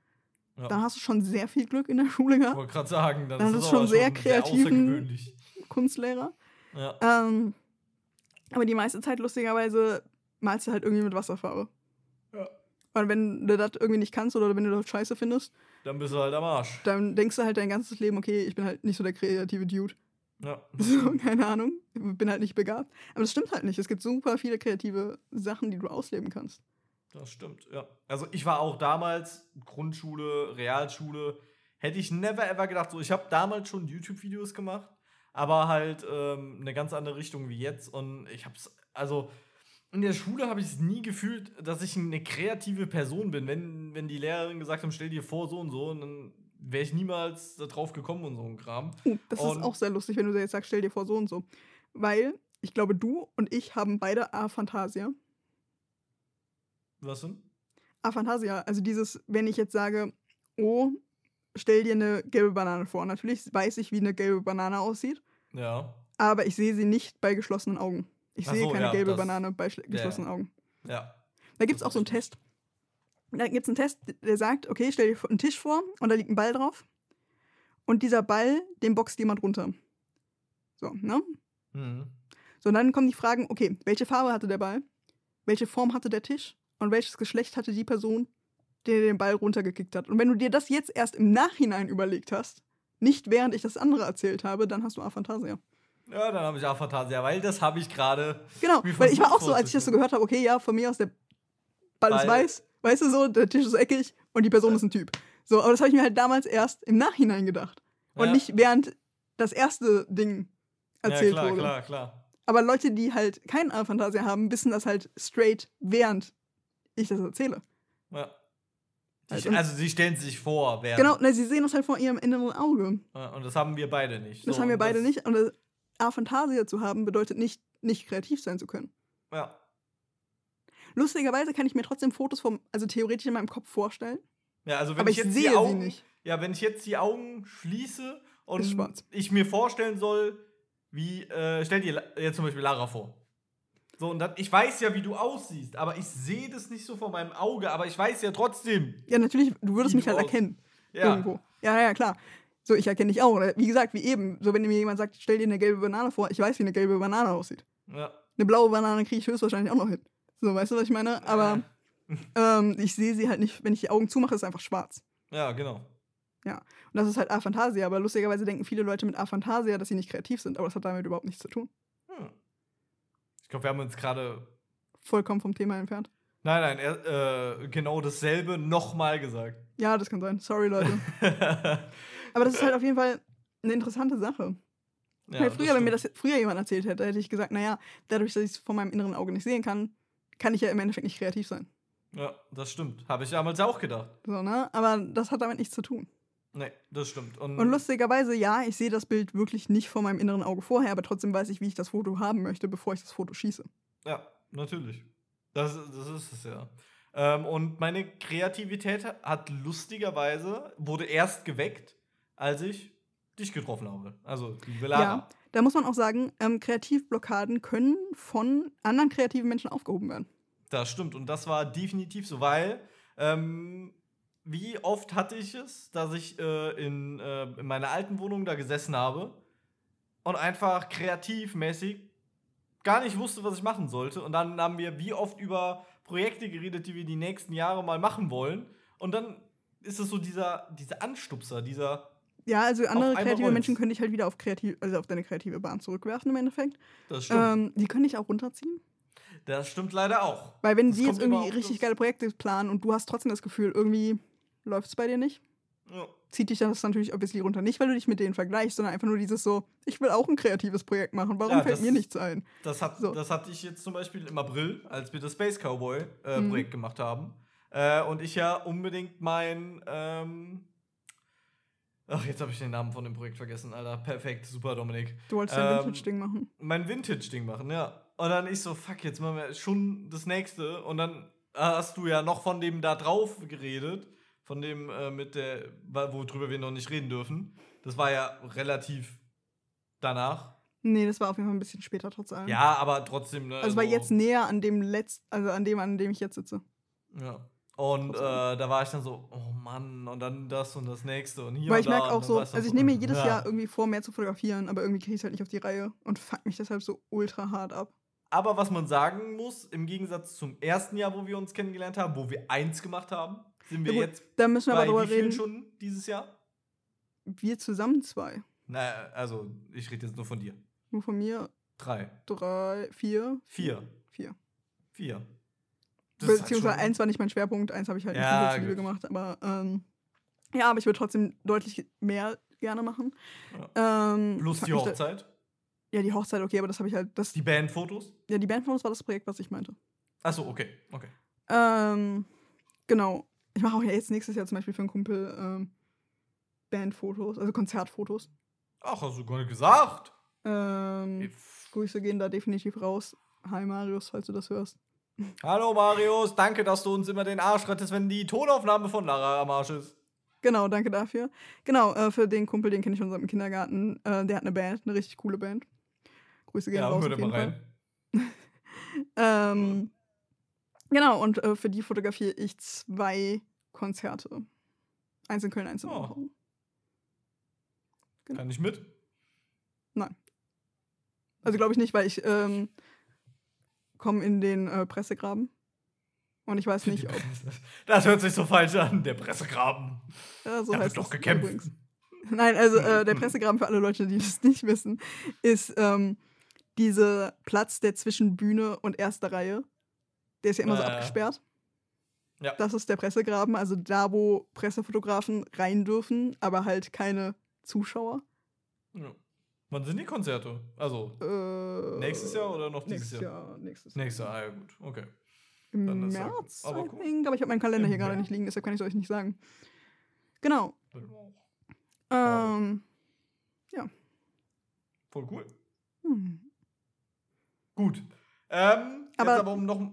Ja. Dann hast du schon sehr viel Glück in der Schule Ich gehabt. wollte gerade sagen, das, Das ist, aber schon sehr kreativen- außergewöhnlich. Kunstlehrer. Ja. Ähm, aber die meiste Zeit, lustigerweise, malst du halt irgendwie mit Wasserfarbe. Ja. Und wenn du das irgendwie nicht kannst oder wenn du das scheiße findest, Dann bist du halt am Arsch. dann denkst du halt dein ganzes Leben, okay, ich bin halt nicht so der kreative Dude. Ja. So, keine Ahnung. Bin halt nicht begabt. Aber das stimmt halt nicht. Es gibt super viele kreative Sachen, die du ausleben kannst. Das stimmt, ja. Also ich war auch damals Grundschule, Realschule, hätte ich never ever gedacht, so ich habe damals schon YouTube-Videos gemacht, aber halt ähm, eine ganz andere Richtung wie jetzt und ich hab's, also in der Schule habe ich es nie gefühlt, dass ich eine kreative Person bin. Wenn, wenn die Lehrerin gesagt haben, stell dir vor, so und so, und dann wäre ich niemals darauf gekommen und so ein Kram. Oh, das Und- ist auch sehr lustig, wenn du jetzt sagst, stell dir vor, so und so. Weil ich glaube, du und ich haben beide Aphantasia. Was denn? Aphantasia, also dieses, wenn ich jetzt sage, oh, stell dir eine gelbe Banane vor. Natürlich weiß ich, wie eine gelbe Banane aussieht, Ja. aber ich sehe sie nicht bei geschlossenen Augen. Ich Ach sehe so, keine ja, gelbe Banane bei schl- ja. geschlossenen Augen. Ja. Da gibt es auch so einen Test. Da gibt es einen Test, der sagt, okay, stell dir einen Tisch vor und da liegt ein Ball drauf. Und dieser Ball, den boxt jemand runter. So, ne? Mhm. So, und dann kommen die Fragen, okay, welche Farbe hatte der Ball? Welche Form hatte der Tisch? Und welches Geschlecht hatte die Person, die den Ball runtergekickt hat? Und wenn du dir das jetzt erst im Nachhinein überlegt hast, nicht während ich das andere erzählt habe, dann hast du Aphantasia. Ja, dann habe ich Aphantasia, weil das habe ich gerade. Genau, weil ich war auch so, als ich das so gehört habe, okay, ja, von mir aus, der Ball ist weiß, weißt du so, der Tisch ist eckig und die Person ist ein Typ. So, aber das habe ich mir halt damals erst im Nachhinein gedacht. Und Ja. nicht während das erste Ding erzählt ja, klar, wurde. klar, klar. Aber Leute, die halt keinen Aphantasia haben, wissen das halt straight, während ich das erzähle. Ja. Halt, und- also, sie stellen sich vor, während. Genau, na, sie sehen das halt vor ihrem inneren Auge. Und das haben wir beide nicht. Das So, haben wir beide nicht. Und Aphantasia zu haben, bedeutet nicht, nicht kreativ sein zu können. Ja. Lustigerweise kann ich mir trotzdem Fotos vom, also theoretisch in meinem Kopf vorstellen. Ja, also wenn aber ich jetzt sehe die sie Augen, nicht. Ja, wenn ich jetzt die Augen schließe und ich mir vorstellen soll, wie, äh, stell dir jetzt zum Beispiel Lara vor. So, und dann, ich weiß ja, wie du aussiehst, aber ich sehe das nicht so vor meinem Auge, aber ich weiß ja trotzdem. Ja, natürlich, du würdest mich du halt aus- erkennen. Ja. Irgendwo. Ja, ja, klar. So, ich erkenne dich auch. Oder Wie gesagt, wie eben. So, wenn mir jemand sagt, stell dir eine gelbe Banane vor, ich weiß, wie eine gelbe Banane aussieht. Ja. Eine blaue Banane kriege ich höchstwahrscheinlich auch noch hin. So, weißt du, was ich meine? Aber ähm, ich sehe sie halt nicht, wenn ich die Augen zumache, ist es einfach schwarz. Ja, genau. Und das ist halt Aphantasia. Aber lustigerweise denken viele Leute mit Aphantasia, dass sie nicht kreativ sind. Aber das hat damit überhaupt nichts zu tun. Ich glaube, wir haben uns gerade. Vollkommen vom Thema entfernt. Nein, nein, er, äh, genau dasselbe nochmal gesagt. Ja, das kann sein. Sorry, Leute. Aber das ist halt auf jeden Fall eine interessante Sache. Ja, Weil früher, wenn mir das früher jemand erzählt hätte, hätte ich gesagt, naja, dadurch, dass ich es vor meinem inneren Auge nicht sehen kann, kann ich ja im Endeffekt nicht kreativ sein. Ja, das stimmt. Habe ich damals auch gedacht. So, ne? Aber das hat damit nichts zu tun. Nee, das stimmt. Und, Und lustigerweise, ja, ich sehe das Bild wirklich nicht vor meinem inneren Auge vorher, aber trotzdem weiß ich, wie ich das Foto haben möchte, bevor ich das Foto schieße. Ja, natürlich. Das, das ist es ja. Ähm, und meine Kreativität hat lustigerweise, wurde erst geweckt, als ich dich getroffen habe. Also, liebe Lara. Ja, da muss man auch sagen, ähm, Kreativblockaden können von anderen kreativen Menschen aufgehoben werden. Das stimmt. Und das war definitiv so, weil ähm, wie oft hatte ich es, dass ich äh, in, äh, in meiner alten Wohnung da gesessen habe und einfach kreativmäßig gar nicht wusste, was ich machen sollte. Und dann haben wir wie oft über Projekte geredet, die wir die nächsten Jahre mal machen wollen. Und dann ist es so dieser, dieser Anstupser, dieser, Ja, also andere kreative. Menschen können dich halt wieder auf, kreativ, also auf deine kreative Bahn zurückwerfen im Endeffekt. das stimmt. Ähm, die können dich auch runterziehen. das stimmt leider auch. Weil wenn Das sie jetzt irgendwie richtig geile Projekte planen und du hast trotzdem das Gefühl, irgendwie läuft es bei dir nicht, Ja. zieht dich das natürlich obviously runter. Nicht, weil du dich mit denen vergleichst, sondern einfach nur dieses so, ich will auch ein kreatives Projekt machen. Warum Ja, fällt das- mir nichts ein? Das, hat, So. das hatte ich jetzt zum Beispiel im April, als wir das Space Cowboy äh, Mhm. Projekt gemacht haben. Äh, und ich ja unbedingt mein. Ähm Ach, jetzt habe ich den Namen von dem Projekt vergessen, Alter. Perfekt, super, Dominik. Du wolltest dein Ähm, Vintage-Ding machen. Mein Vintage-Ding machen, ja. Und dann ich so, fuck, jetzt machen wir schon das nächste. Und dann hast du ja noch von dem da drauf geredet. Von dem äh, mit der, worüber wir noch nicht reden dürfen. Das war ja relativ danach. Nee, das war auf jeden Fall ein bisschen später trotz allem. Ja, aber trotzdem, ne? Also es war jetzt näher an dem letzt, also an dem, an dem ich jetzt sitze. Ja. Und äh, da war ich dann so, oh Mann, und dann das und das nächste und hier Weil und ich merke auch so, also ich nehme mir jedes ja. Jahr irgendwie vor, mehr zu fotografieren, aber irgendwie kriege ich es halt nicht auf die Reihe und fuck mich deshalb so ultra hart ab. Aber was man sagen muss, im Gegensatz zum ersten Jahr, wo wir uns kennengelernt haben, wo wir eins gemacht haben, sind wir Ja, gut, jetzt Da müssen wir aber drüber reden. Stunden dieses Jahr? Wir zusammen zwei. Na, also ich rede jetzt nur von dir. Nur von mir Drei. drei, vier, Vier. vier. Vier. Das halt Beziehungsweise schon- eins war nicht mein Schwerpunkt, eins habe ich halt nicht Ja, Hochschule gut. gemacht, aber ähm, ja, aber ich würde trotzdem deutlich mehr gerne machen. Ähm, Plus die Hochzeit. Ja, die Hochzeit, okay, aber das habe ich halt. Das, Die Bandfotos? ja, die Bandfotos war das Projekt, was ich meinte. Achso, okay, okay. Ähm, genau. Ich mache auch jetzt nächstes Jahr zum Beispiel für einen Kumpel ähm, Bandfotos, also Konzertfotos. Ach, hast du gar nicht gesagt. Ähm, Grüße gehen da definitiv raus. Hi Marius, falls du das hörst. Hallo Marius, danke, dass du uns immer den Arsch rettest, wenn die Tonaufnahme von Lara am Arsch ist. Genau, danke dafür. Genau, äh, für den Kumpel, den kenne ich schon seit dem Kindergarten. Äh, der hat eine Band, eine richtig coole Band. Grüße gehen Ja, raus hör da jeden mal rein. Ähm, genau, und äh, für die fotografiere ich zwei Konzerte. Eins in Köln, eins in Oh. Genau. Kann ich mit? Also glaube ich nicht, weil ich ähm, komme in den äh, Pressegraben. Und ich weiß nicht, ob. Das hört sich so falsch an, der Pressegraben. Ja, so da heißt wird doch gekämpft. übrigens. Nein, also äh, der Pressegraben für alle Leute, die das nicht wissen, ist ähm, dieser Platz, der zwischen Bühne und erster Reihe. Der ist ja immer so Äh. abgesperrt. Ja. Das ist der Pressegraben, also da, wo Pressefotografen rein dürfen, aber halt keine Zuschauer. Ja. Wann sind die Konzerte? Also, Äh, nächstes Jahr oder noch dieses nächstes Jahr? Jahr? Nächstes Jahr. Nächstes Jahr, ah, ja gut, okay. Im Dann ist ja. März, Aber cool. aber ich habe meinen Kalender Im hier gerade März? nicht liegen, deshalb kann ich es euch nicht sagen. Genau. Wow. Ähm, Voll cool. hm. Gut. Ähm, Aber- jetzt aber um noch.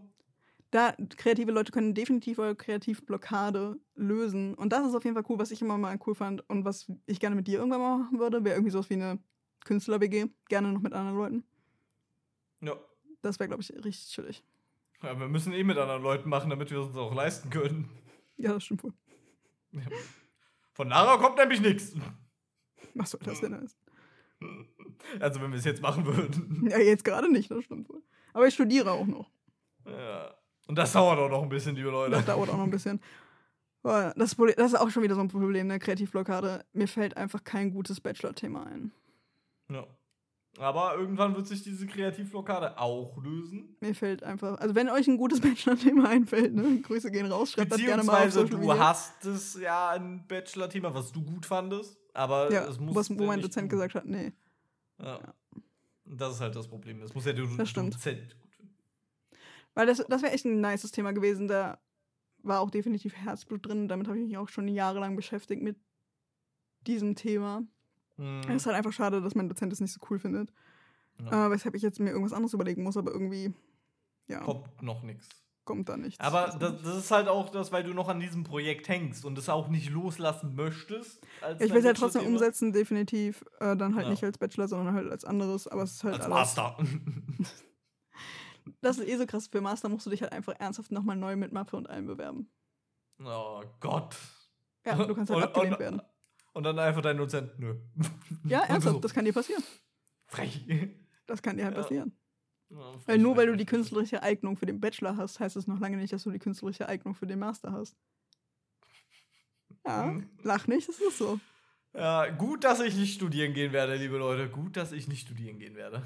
Da kreative Leute können definitiv eure Kreativblockade lösen. Und das ist auf jeden Fall cool, was ich immer mal cool fand und was ich gerne mit dir irgendwann mal machen würde, wäre irgendwie sowas wie eine Künstler-WG. Gerne noch mit anderen Leuten. Ja. Das wäre, glaube ich, richtig chillig. ja, wir müssen eh mit anderen Leuten machen, damit wir es uns auch leisten können. Ja, das stimmt wohl. Von Lara kommt nämlich nichts. Was soll das denn heißen? Also, wenn wir es jetzt machen würden. Ja, jetzt gerade nicht, das stimmt wohl. Aber ich studiere auch noch. Ja. Und das dauert auch noch ein bisschen, liebe Leute. Das dauert auch noch ein bisschen. Das, Problem- das ist auch schon wieder so ein Problem, ne? Kreativblockade. Mir fällt einfach kein gutes Bachelor-Thema ein. Ja. Aber irgendwann wird sich diese Kreativblockade auch lösen. Mir fällt einfach, also wenn euch ein gutes Bachelor-Thema einfällt, ne? Grüße gehen raus, schreibt das gerne mal auf du hast es ja ein Bachelor-Thema, was du gut fandest, aber ja, es muss was, wo mein Dozent du. gesagt hat, nee. Ja. Und Das ist halt das Problem. Das muss ja der. Dozent gut. Weil das, das wäre echt ein nices Thema gewesen. Da war auch definitiv Herzblut drin. Damit habe ich mich auch schon jahrelang beschäftigt mit diesem Thema. Mhm. Es ist halt einfach schade, dass mein Dozent es nicht so cool findet. Ja. Äh, weshalb ich jetzt mir irgendwas anderes überlegen muss, aber irgendwie, ja, kommt, Kommt noch nichts. da nichts. Aber das, nicht. das ist halt auch das, weil du noch an diesem Projekt hängst und es auch nicht loslassen möchtest. ich will es halt trotzdem umsetzen, definitiv. Äh, dann halt Ja. nicht als Bachelor, sondern halt als anderes. Aber es ist halt Als alles. Master. Das ist eh so krass. Für Master musst du dich halt einfach ernsthaft nochmal neu mit Mappe und allem bewerben. oh Gott. Ja, du kannst halt Und- abgelehnt und, werden. Und dann einfach dein Dozent, nö. Ja, ernsthaft, so, das kann dir passieren. Frech. Das kann dir halt Ja. passieren. Ja, Weil frech, nur weil du die künstlerische Eignung für den Bachelor hast, heißt es noch lange nicht, dass du die künstlerische Eignung für den Master hast. Ja, Mhm. lach nicht, das ist so. Ja, gut, dass ich nicht studieren gehen werde, liebe Leute. Gut, dass ich nicht studieren gehen werde.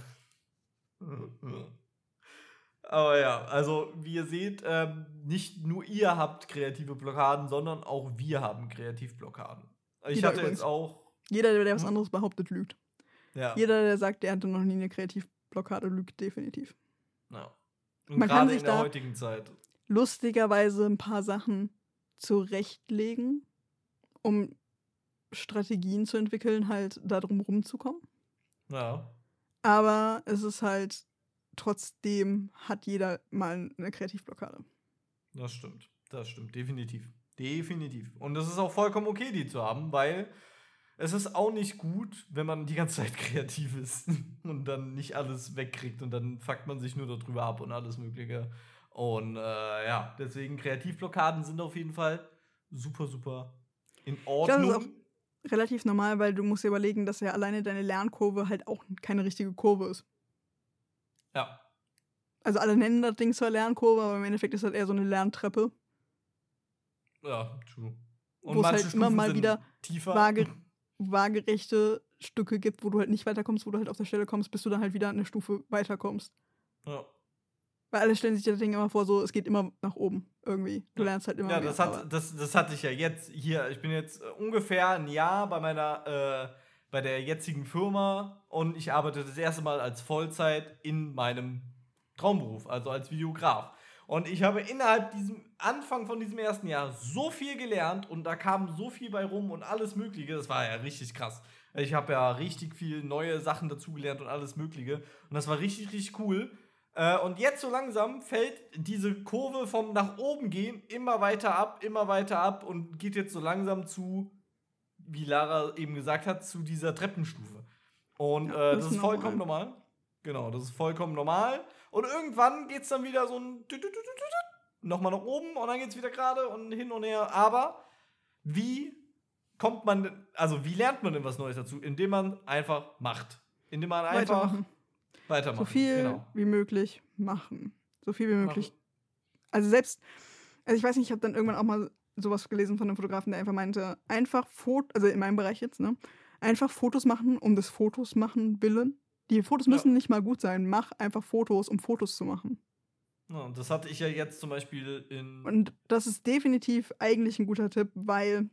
Aber ja, also wie ihr seht, ähm, nicht nur ihr habt kreative Blockaden, sondern auch wir haben Kreativblockaden. Ich Jeder hatte übrigens. jetzt auch. Jeder, der was Hm? anderes behauptet, lügt. Ja, Jeder, der sagt, der hatte noch nie eine Kreativblockade, lügt definitiv. ja. Und Man kann gerade sich in der da- heutigen Zeit. Lustigerweise ein paar Sachen zurechtlegen, um Strategien zu entwickeln, halt da drum rumzukommen. Ja. Aber es ist halt, trotzdem hat jeder mal eine Kreativblockade. Das stimmt. Das stimmt, definitiv. Definitiv. Und es ist auch vollkommen okay, die zu haben, weil es ist auch nicht gut, wenn man die ganze Zeit kreativ ist und dann nicht alles wegkriegt und dann fuckt man sich nur darüber ab und alles Mögliche. Und äh, ja, deswegen Kreativblockaden sind auf jeden Fall super, super in glaube, das ist Ordnung. Relativ normal, weil du musst dir überlegen, dass ja alleine deine Lernkurve halt auch keine richtige Kurve ist. Ja. Also alle nennen das Ding zwar Lernkurve, aber im Endeffekt ist das eher so eine Lerntreppe. Ja, true. Wo es halt immer mal wieder. Waage, waagerechte Stücke gibt, wo du halt nicht weiterkommst, wo du halt auf der Stelle kommst, bis du dann halt wieder eine Stufe weiterkommst. Ja. Weil alle stellen sich das Ding immer vor, so, es geht immer nach oben irgendwie. Du lernst halt immer Ja, das, hat, das, das hatte ich ja jetzt hier. Ich bin jetzt äh, ungefähr ein Jahr bei meiner äh, bei der jetzigen Firma und ich arbeite das erste Mal als Vollzeit in meinem Traumberuf, also als Videograf. Und ich habe innerhalb diesem Anfang von diesem ersten Jahr so viel gelernt und da kam so viel bei rum und alles Mögliche. Das war ja richtig krass. Ich habe ja richtig viel neue Sachen dazugelernt und alles Mögliche. Und das war richtig, richtig cool. Äh, und jetzt so langsam fällt diese Kurve vom nach oben gehen immer weiter ab, immer weiter ab und geht jetzt so langsam zu, wie Lara eben gesagt hat, zu dieser Treppenstufe. Und Ja, äh, das ist ist vollkommen normal. normal. Genau, das ist vollkommen normal. Und irgendwann geht es dann wieder so ein nochmal nach oben und dann geht es wieder gerade und hin und her. Aber wie kommt man, also wie lernt man denn was Neues dazu? Indem man einfach macht. Indem man einfach Weitermachen. weitermacht. So viel Genau. wie möglich machen. So viel wie möglich. Also selbst, also ich weiß nicht, ich habe dann irgendwann auch mal sowas gelesen von einem Fotografen, der einfach meinte, einfach Fotos, also in meinem Bereich jetzt, ne? Einfach Fotos machen, um des Fotos machen willen. Die Fotos Ja. müssen nicht mal gut sein. Mach einfach Fotos, um Fotos zu machen. Ja, das hatte ich ja jetzt zum Beispiel in. Und das ist definitiv eigentlich ein guter Tipp, weil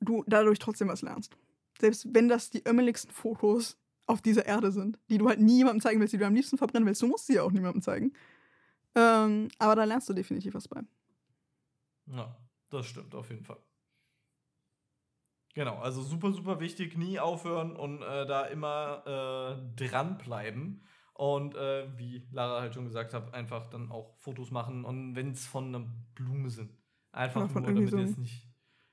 du dadurch trotzdem was lernst. Selbst wenn das die ömmeligsten Fotos auf dieser Erde sind, die du halt niemandem zeigen willst, die du am liebsten verbrennen willst, du musst sie ja auch niemandem zeigen. Ähm, aber da lernst du definitiv was bei. Ja, das stimmt auf jeden Fall. Genau, also super, super wichtig, nie aufhören und äh, da immer äh, dranbleiben. Und äh, wie Lara halt schon gesagt hat, einfach dann auch Fotos machen. Und wenn es von einer Blume sind. Einfach von nur, damit ihr so es nicht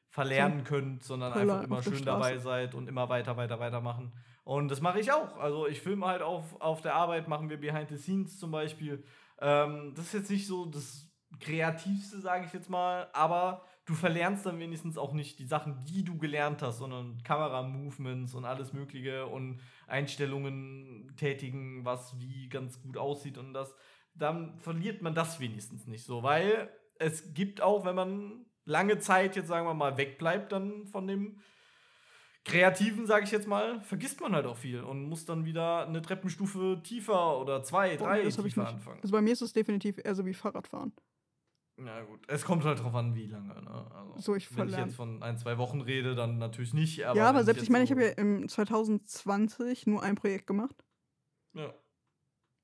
verlernen könnt, sondern einfach immer schön dabei seid und immer weiter, weiter, weiter machen. Und das mache ich auch. Also ich filme halt auf, auf der Arbeit, machen wir Behind the Scenes zum Beispiel. Ähm, das ist jetzt nicht so das Kreativste, sage ich jetzt mal, aber du verlernst dann wenigstens auch nicht die Sachen, die du gelernt hast, sondern Kamera-Movements und alles Mögliche und Einstellungen tätigen, was wie ganz gut aussieht und das. Dann verliert man das wenigstens nicht so, weil es gibt auch, wenn man lange Zeit jetzt sagen wir mal wegbleibt dann von dem Kreativen, sage ich jetzt mal, vergisst man halt auch viel und muss dann wieder eine Treppenstufe tiefer oder zwei, drei nee, hab ich tiefer anfangen. Also bei mir ist es definitiv eher so wie Fahrradfahren. Ja, gut. Es kommt halt drauf an, wie lange. Ne? Also, So, ich wenn ich jetzt von ein, zwei Wochen rede, dann natürlich nicht. Aber ja, aber selbst, ich meine, ich habe ja im 2020 nur ein Projekt gemacht. Ja.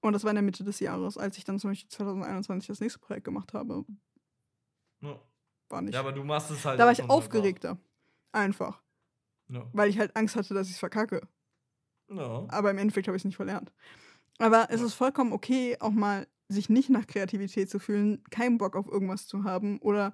Und das war in der Mitte des Jahres, als ich dann zum Beispiel 2021 das nächste Projekt gemacht habe. Ja. War nicht. ja, aber du machst es halt. da war ich aufgeregter. Einfach. Ja. Weil ich halt Angst hatte, dass ich es verkacke. ja. Aber im Endeffekt habe ich es nicht verlernt. Aber es Ja. ist vollkommen okay, auch mal sich nicht nach Kreativität zu fühlen, keinen Bock auf irgendwas zu haben oder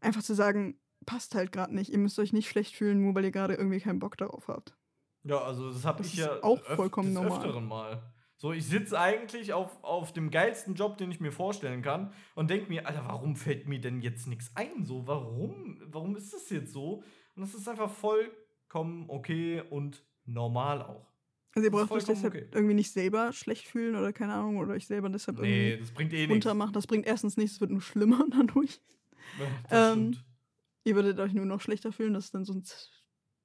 einfach zu sagen, passt halt gerade nicht. Ihr müsst euch nicht schlecht fühlen, nur weil ihr gerade irgendwie keinen Bock darauf habt. Ja, also das habe ich ja auch vollkommen des normal. Öfteren mal. So, ich sitze eigentlich auf, auf dem geilsten Job, den ich mir vorstellen kann und denke mir, Alter, warum fällt mir denn jetzt nichts ein? So, warum? Warum ist das jetzt so? Und das ist einfach vollkommen okay und normal auch. Also ihr braucht euch deshalb okay. irgendwie nicht selber schlecht fühlen oder keine Ahnung, oder euch selber deshalb Nee, irgendwie das bringt eh runtermachen. Das bringt erstens nichts, es wird nur schlimmer dadurch. Das Ähm. Ihr würdet euch nur noch schlechter fühlen, das ist dann so ein,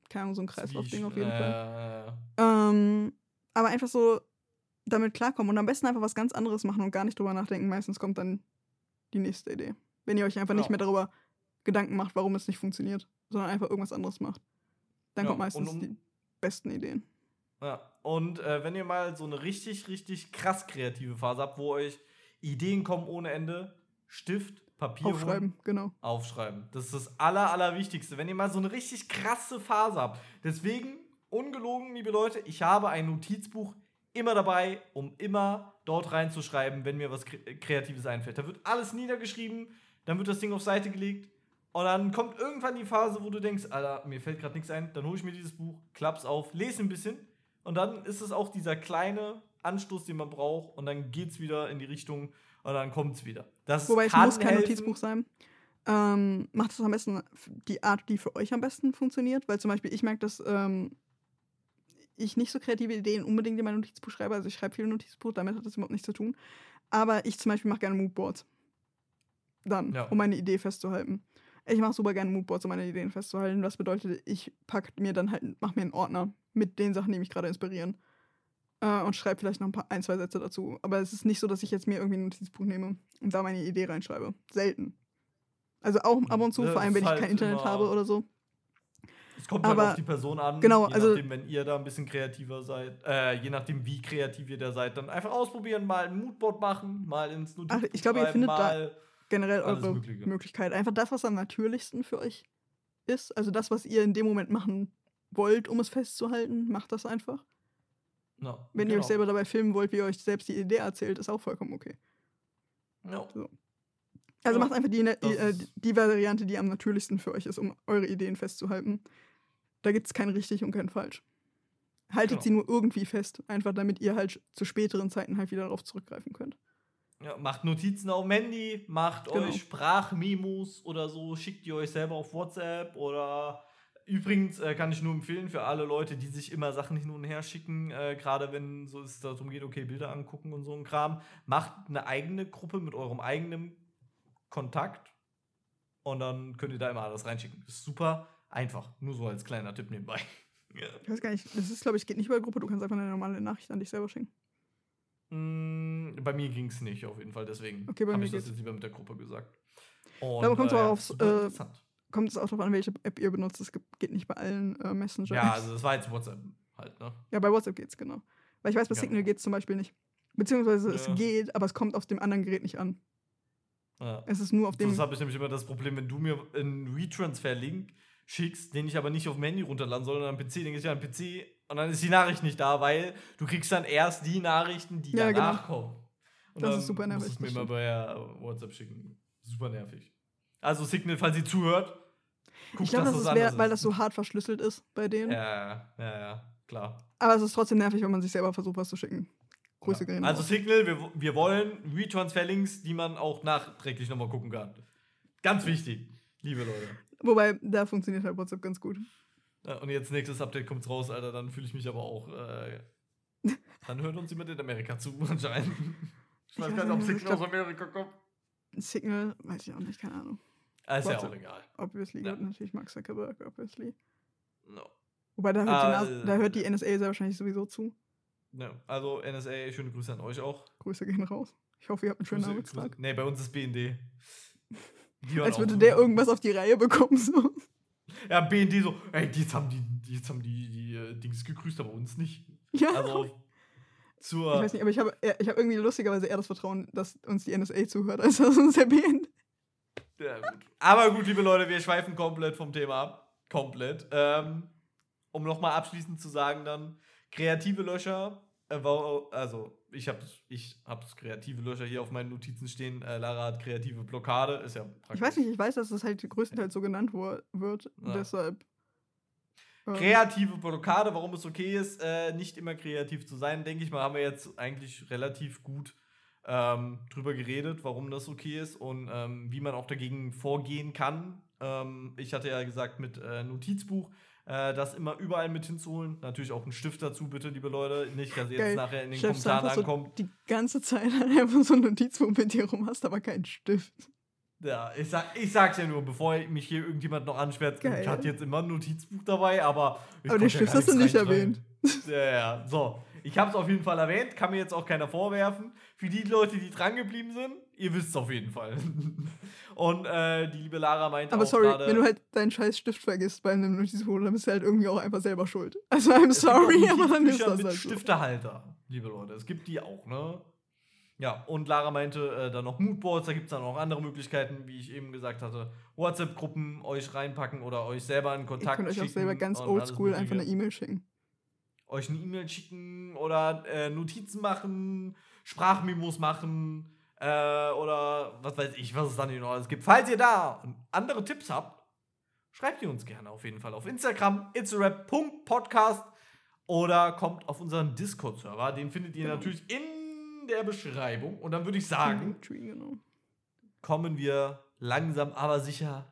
keine Ahnung, so ein Kreislaufding auf jeden äh, Fall. Ähm, aber einfach so damit klarkommen und am besten einfach was ganz anderes machen und gar nicht drüber nachdenken. Meistens kommt dann die nächste Idee. Wenn ihr euch einfach nicht Ja. mehr darüber Gedanken macht, warum es nicht funktioniert, sondern einfach irgendwas anderes macht. Dann Ja, kommt meistens um- die besten Ideen. Ja, und äh, wenn ihr mal so eine richtig, richtig krass kreative Phase habt, wo euch Ideen kommen ohne Ende, Stift, Papier holen, Aufschreiben, genau. aufschreiben. Das ist das Aller, Allerwichtigste. Wenn ihr mal so eine richtig krasse Phase habt. Deswegen, ungelogen, liebe Leute, ich habe ein Notizbuch immer dabei, um immer dort reinzuschreiben, wenn mir was Kre Kreatives einfällt. Da wird alles niedergeschrieben, dann wird das Ding auf Seite gelegt und dann kommt irgendwann die Phase, wo du denkst, Alter, mir fällt gerade nichts ein, dann hole ich mir dieses Buch, klapp's auf, lese ein bisschen und dann ist es auch dieser kleine Anstoß, den man braucht und dann geht's wieder in die Richtung und dann kommt's wieder. Das Wobei es muss kein helfen. Notizbuch sein. Ähm, macht es am besten die Art, die für euch am besten funktioniert. Weil zum Beispiel ich merke, dass ähm, ich nicht so kreative Ideen unbedingt in mein Notizbuch schreibe. Also ich schreibe viel Notizbuch, damit hat das überhaupt nichts zu tun. Aber ich zum Beispiel mache gerne Moodboards. Dann, Ja. um meine Idee festzuhalten. Ich mache super gerne Moodboards, um meine Ideen festzuhalten. Was bedeutet, ich packe mir dann halt, mache mir einen Ordner mit den Sachen, die mich gerade inspirieren. Äh, und schreibe vielleicht noch ein, paar, ein, zwei Sätze dazu. Aber es ist nicht so, dass ich jetzt mir irgendwie ein Notizbuch nehme und da meine Idee reinschreibe. Selten. Also auch ab und zu, Ja, vor allem wenn ich kein halt Internet immer- habe oder so. Es kommt Aber- halt auf die Person an. genau, je also- nachdem, wenn ihr da ein bisschen kreativer seid, äh, je nachdem, wie kreativ ihr da seid, dann einfach ausprobieren, mal ein Moodboard machen, mal ins Notizbuch Ach, ich glaube, ihr findet da- mal Generell Alles eure Mögliche. Möglichkeit. Einfach das, was am natürlichsten für euch ist. Also das, was ihr in dem Moment machen wollt, um es festzuhalten, macht das einfach. Ja, Wenn ihr genau. euch selber dabei filmen wollt, wie ihr euch selbst die Idee erzählt, ist auch vollkommen okay. Ja. Also Ja, macht einfach die, das die, äh, die Variante, die am natürlichsten für euch ist, um eure Ideen festzuhalten. Da gibt es kein richtig und kein falsch. Haltet Genau. sie nur irgendwie fest, einfach damit ihr halt zu späteren Zeiten halt wieder darauf zurückgreifen könnt. Ja, macht Notizen auf dem Handy, macht Genau. euch Sprachmemos oder so, schickt die euch selber auf WhatsApp oder übrigens äh, kann ich nur empfehlen für alle Leute, die sich immer Sachen hin und her schicken, äh, gerade wenn so es darum geht, okay, Bilder angucken und so ein Kram, macht eine eigene Gruppe mit eurem eigenen Kontakt und dann könnt ihr da immer alles reinschicken. Ist super einfach, nur so als kleiner Tipp nebenbei. Ja. Ich weiß gar nicht, das ist, glaube ich, geht nicht über Gruppe, du kannst einfach eine normale Nachricht an dich selber schicken. Mm, bei mir ging es nicht, auf jeden Fall. Deswegen Okay, habe ich das jetzt lieber mit der Gruppe gesagt. Und, Da kommt's aber ja, aufs, super äh. Kommt es auch darauf an, welche App ihr benutzt. Es gibt, geht nicht bei allen äh, Messenger. Ja, also das war jetzt WhatsApp halt, ne? Ja, bei WhatsApp geht's, genau. Weil ich weiß, bei Genau. Signal geht's zum Beispiel nicht. Beziehungsweise es Ja. geht, aber es kommt auf dem anderen Gerät nicht an. Ja. Es ist nur auf dem. Das habe ich nämlich immer das Problem, wenn du mir einen Retransfer-Link schickst, den ich aber nicht auf dem Handy runterladen soll, sondern am PC, denke ich ja am PC und dann ist die Nachricht nicht da, weil du kriegst dann erst die Nachrichten, die Ja, danach kommen. Und Das ist super nervig, es mir das immer bei äh, WhatsApp schicken. Super nervig. Also Signal, falls ihr zuhört, guckt, ich glaube, dass das ist, das wär, anders weil das so hart verschlüsselt ist bei denen. Ja, ja, ja, klar. Aber es ist trotzdem nervig, wenn man sich selber versucht, was zu schicken. Grüße Ja. gehen Also. Signal, wir, wir wollen Retransfer-Links, die man auch nachträglich nochmal gucken kann. Ganz wichtig, liebe Leute. Wobei, da funktioniert halt WhatsApp ganz gut. Ja, und jetzt nächstes Update kommt's raus, Alter, dann fühle ich mich aber auch. Äh, dann hört uns jemand in Amerika zu, anscheinend. Ich weiß Ich gar nicht, ob Signal aus Amerika kommt. Signal, weiß ich auch nicht, keine Ahnung. Ah, ist ja auch egal. Obviously, Ja. natürlich Mark Zuckerberg, obviously. No. Wobei, da hört, die, Ah, NAS da hört die NSA sehr wahrscheinlich sowieso zu. No. Also NSA, schöne Grüße an euch auch. Grüße gehen raus. Ich hoffe, ihr habt einen schönen Grüße, Arbeitstag. Grüße. Nee, bei uns ist BND. Die Als würde der irgendwas auf die Reihe bekommen. So. Ja, BND so, ey, die jetzt haben die, jetzt haben die, die äh, Dings gegrüßt, aber uns nicht. Ja. Also zur. ich weiß nicht, aber ich habe ich hab irgendwie lustigerweise eher das Vertrauen, dass uns die NSA zuhört, als dass uns der BN. Ja, gut. Aber gut, liebe Leute, wir schweifen komplett vom Thema ab. Komplett. Ähm, um nochmal abschließend zu sagen, dann kreative Löcher. Äh, also, ich habe ich hab's kreative Löcher hier auf meinen Notizen stehen. Äh, Lara hat kreative Blockade. Ist ja praktisch. Ich weiß nicht, ich weiß, dass es halt größtenteils so genannt wird. Ja. Deshalb. ähm, Kreative Blockade, warum es okay ist, äh, nicht immer kreativ zu sein, denke ich mal, haben wir jetzt eigentlich relativ gut ähm, drüber geredet, warum das okay ist und ähm, wie man auch dagegen vorgehen kann. Ähm, ich hatte ja gesagt, mit äh, Notizbuch äh, das immer überall mit hinzuholen. Natürlich auch einen Stift dazu, bitte, liebe Leute. Nicht, dass ihr Geil. jetzt nachher in den Chefst du Kommentaren so ankommt. die ganze Zeit einfach so ein Notizbuch mit dir rum hast, aber keinen Stift. Ja, ich, sag, ich sag's ja nur, bevor mich hier irgendjemand noch anschwärzt. Geil. Ich hatte jetzt immer ein Notizbuch dabei, aber. ich Aber den Stift hast du nicht reinschreiben. Ja, ja, so. Ich hab's auf jeden Fall erwähnt, kann mir jetzt auch keiner vorwerfen. Für die Leute, die dran geblieben sind, ihr wisst es auf jeden Fall. Und äh, die liebe Lara meinte Aber auch sorry, gerade. wenn du halt deinen scheiß Stift vergisst bei einem Notizbuch, dann bist du halt irgendwie auch einfach selber schuld. Also I'm Es gibt auch sorry, aber dann ist das mit halt so. Stiftehalter, liebe Leute. Es gibt die auch, ne? Ja, und Lara meinte äh, dann noch Moodboards, da gibt es dann auch andere Möglichkeiten, wie ich eben gesagt hatte. WhatsApp-Gruppen euch reinpacken oder euch selber in Ihr Kontakt könnt euch auch schicken selber ganz oldschool einfach eine. E-Mail schicken. Euch eine E-Mail schicken oder äh, Notizen machen, Sprachmemos machen äh, oder was weiß ich, was es dann noch alles gibt. Falls ihr da andere Tipps habt, schreibt ihr uns gerne auf jeden Fall auf Instagram, itzarap.podcast oder kommt auf unseren Discord-Server. Den findet ihr Genau. natürlich in der Beschreibung. Und dann würde ich sagen, genau. kommen wir langsam aber sicher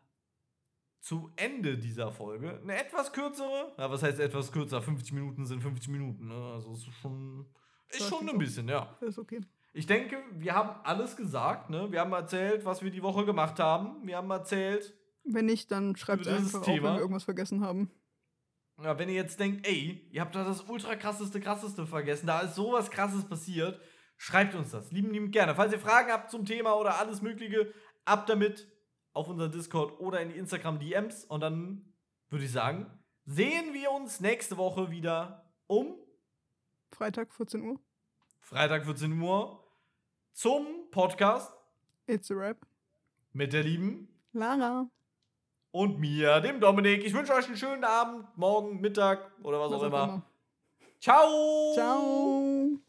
zu Ende dieser Folge. Eine etwas kürzere, ja, was heißt etwas kürzer? 50 Minuten sind 50 Minuten, ne? Also ist schon, ist schon ein bisschen, ja. Ist okay. Ich denke, wir haben alles gesagt, ne? Wir haben erzählt, was wir die Woche gemacht haben. Wir haben erzählt, Wenn nicht, dann schreibt es einfach auf, wenn Thema. wir irgendwas vergessen haben. ja, wenn ihr jetzt denkt, ey, ihr habt da das ultra krasseste, krasseste vergessen, da ist sowas krasses passiert, schreibt uns das. Lieben, lieben gerne. Falls ihr Fragen habt zum Thema oder alles Mögliche, ab damit auf unseren Discord oder in die Instagram DMs und dann würde ich sagen, sehen wir uns nächste Woche wieder um Freitag, 14 Uhr. Freitag 14 Uhr zum Podcast It's a Rap. mit der lieben Lara. und mir, dem Dominik. Ich wünsche euch einen schönen Abend, morgen, Mittag oder was, auch immer. Ciao! Ciao.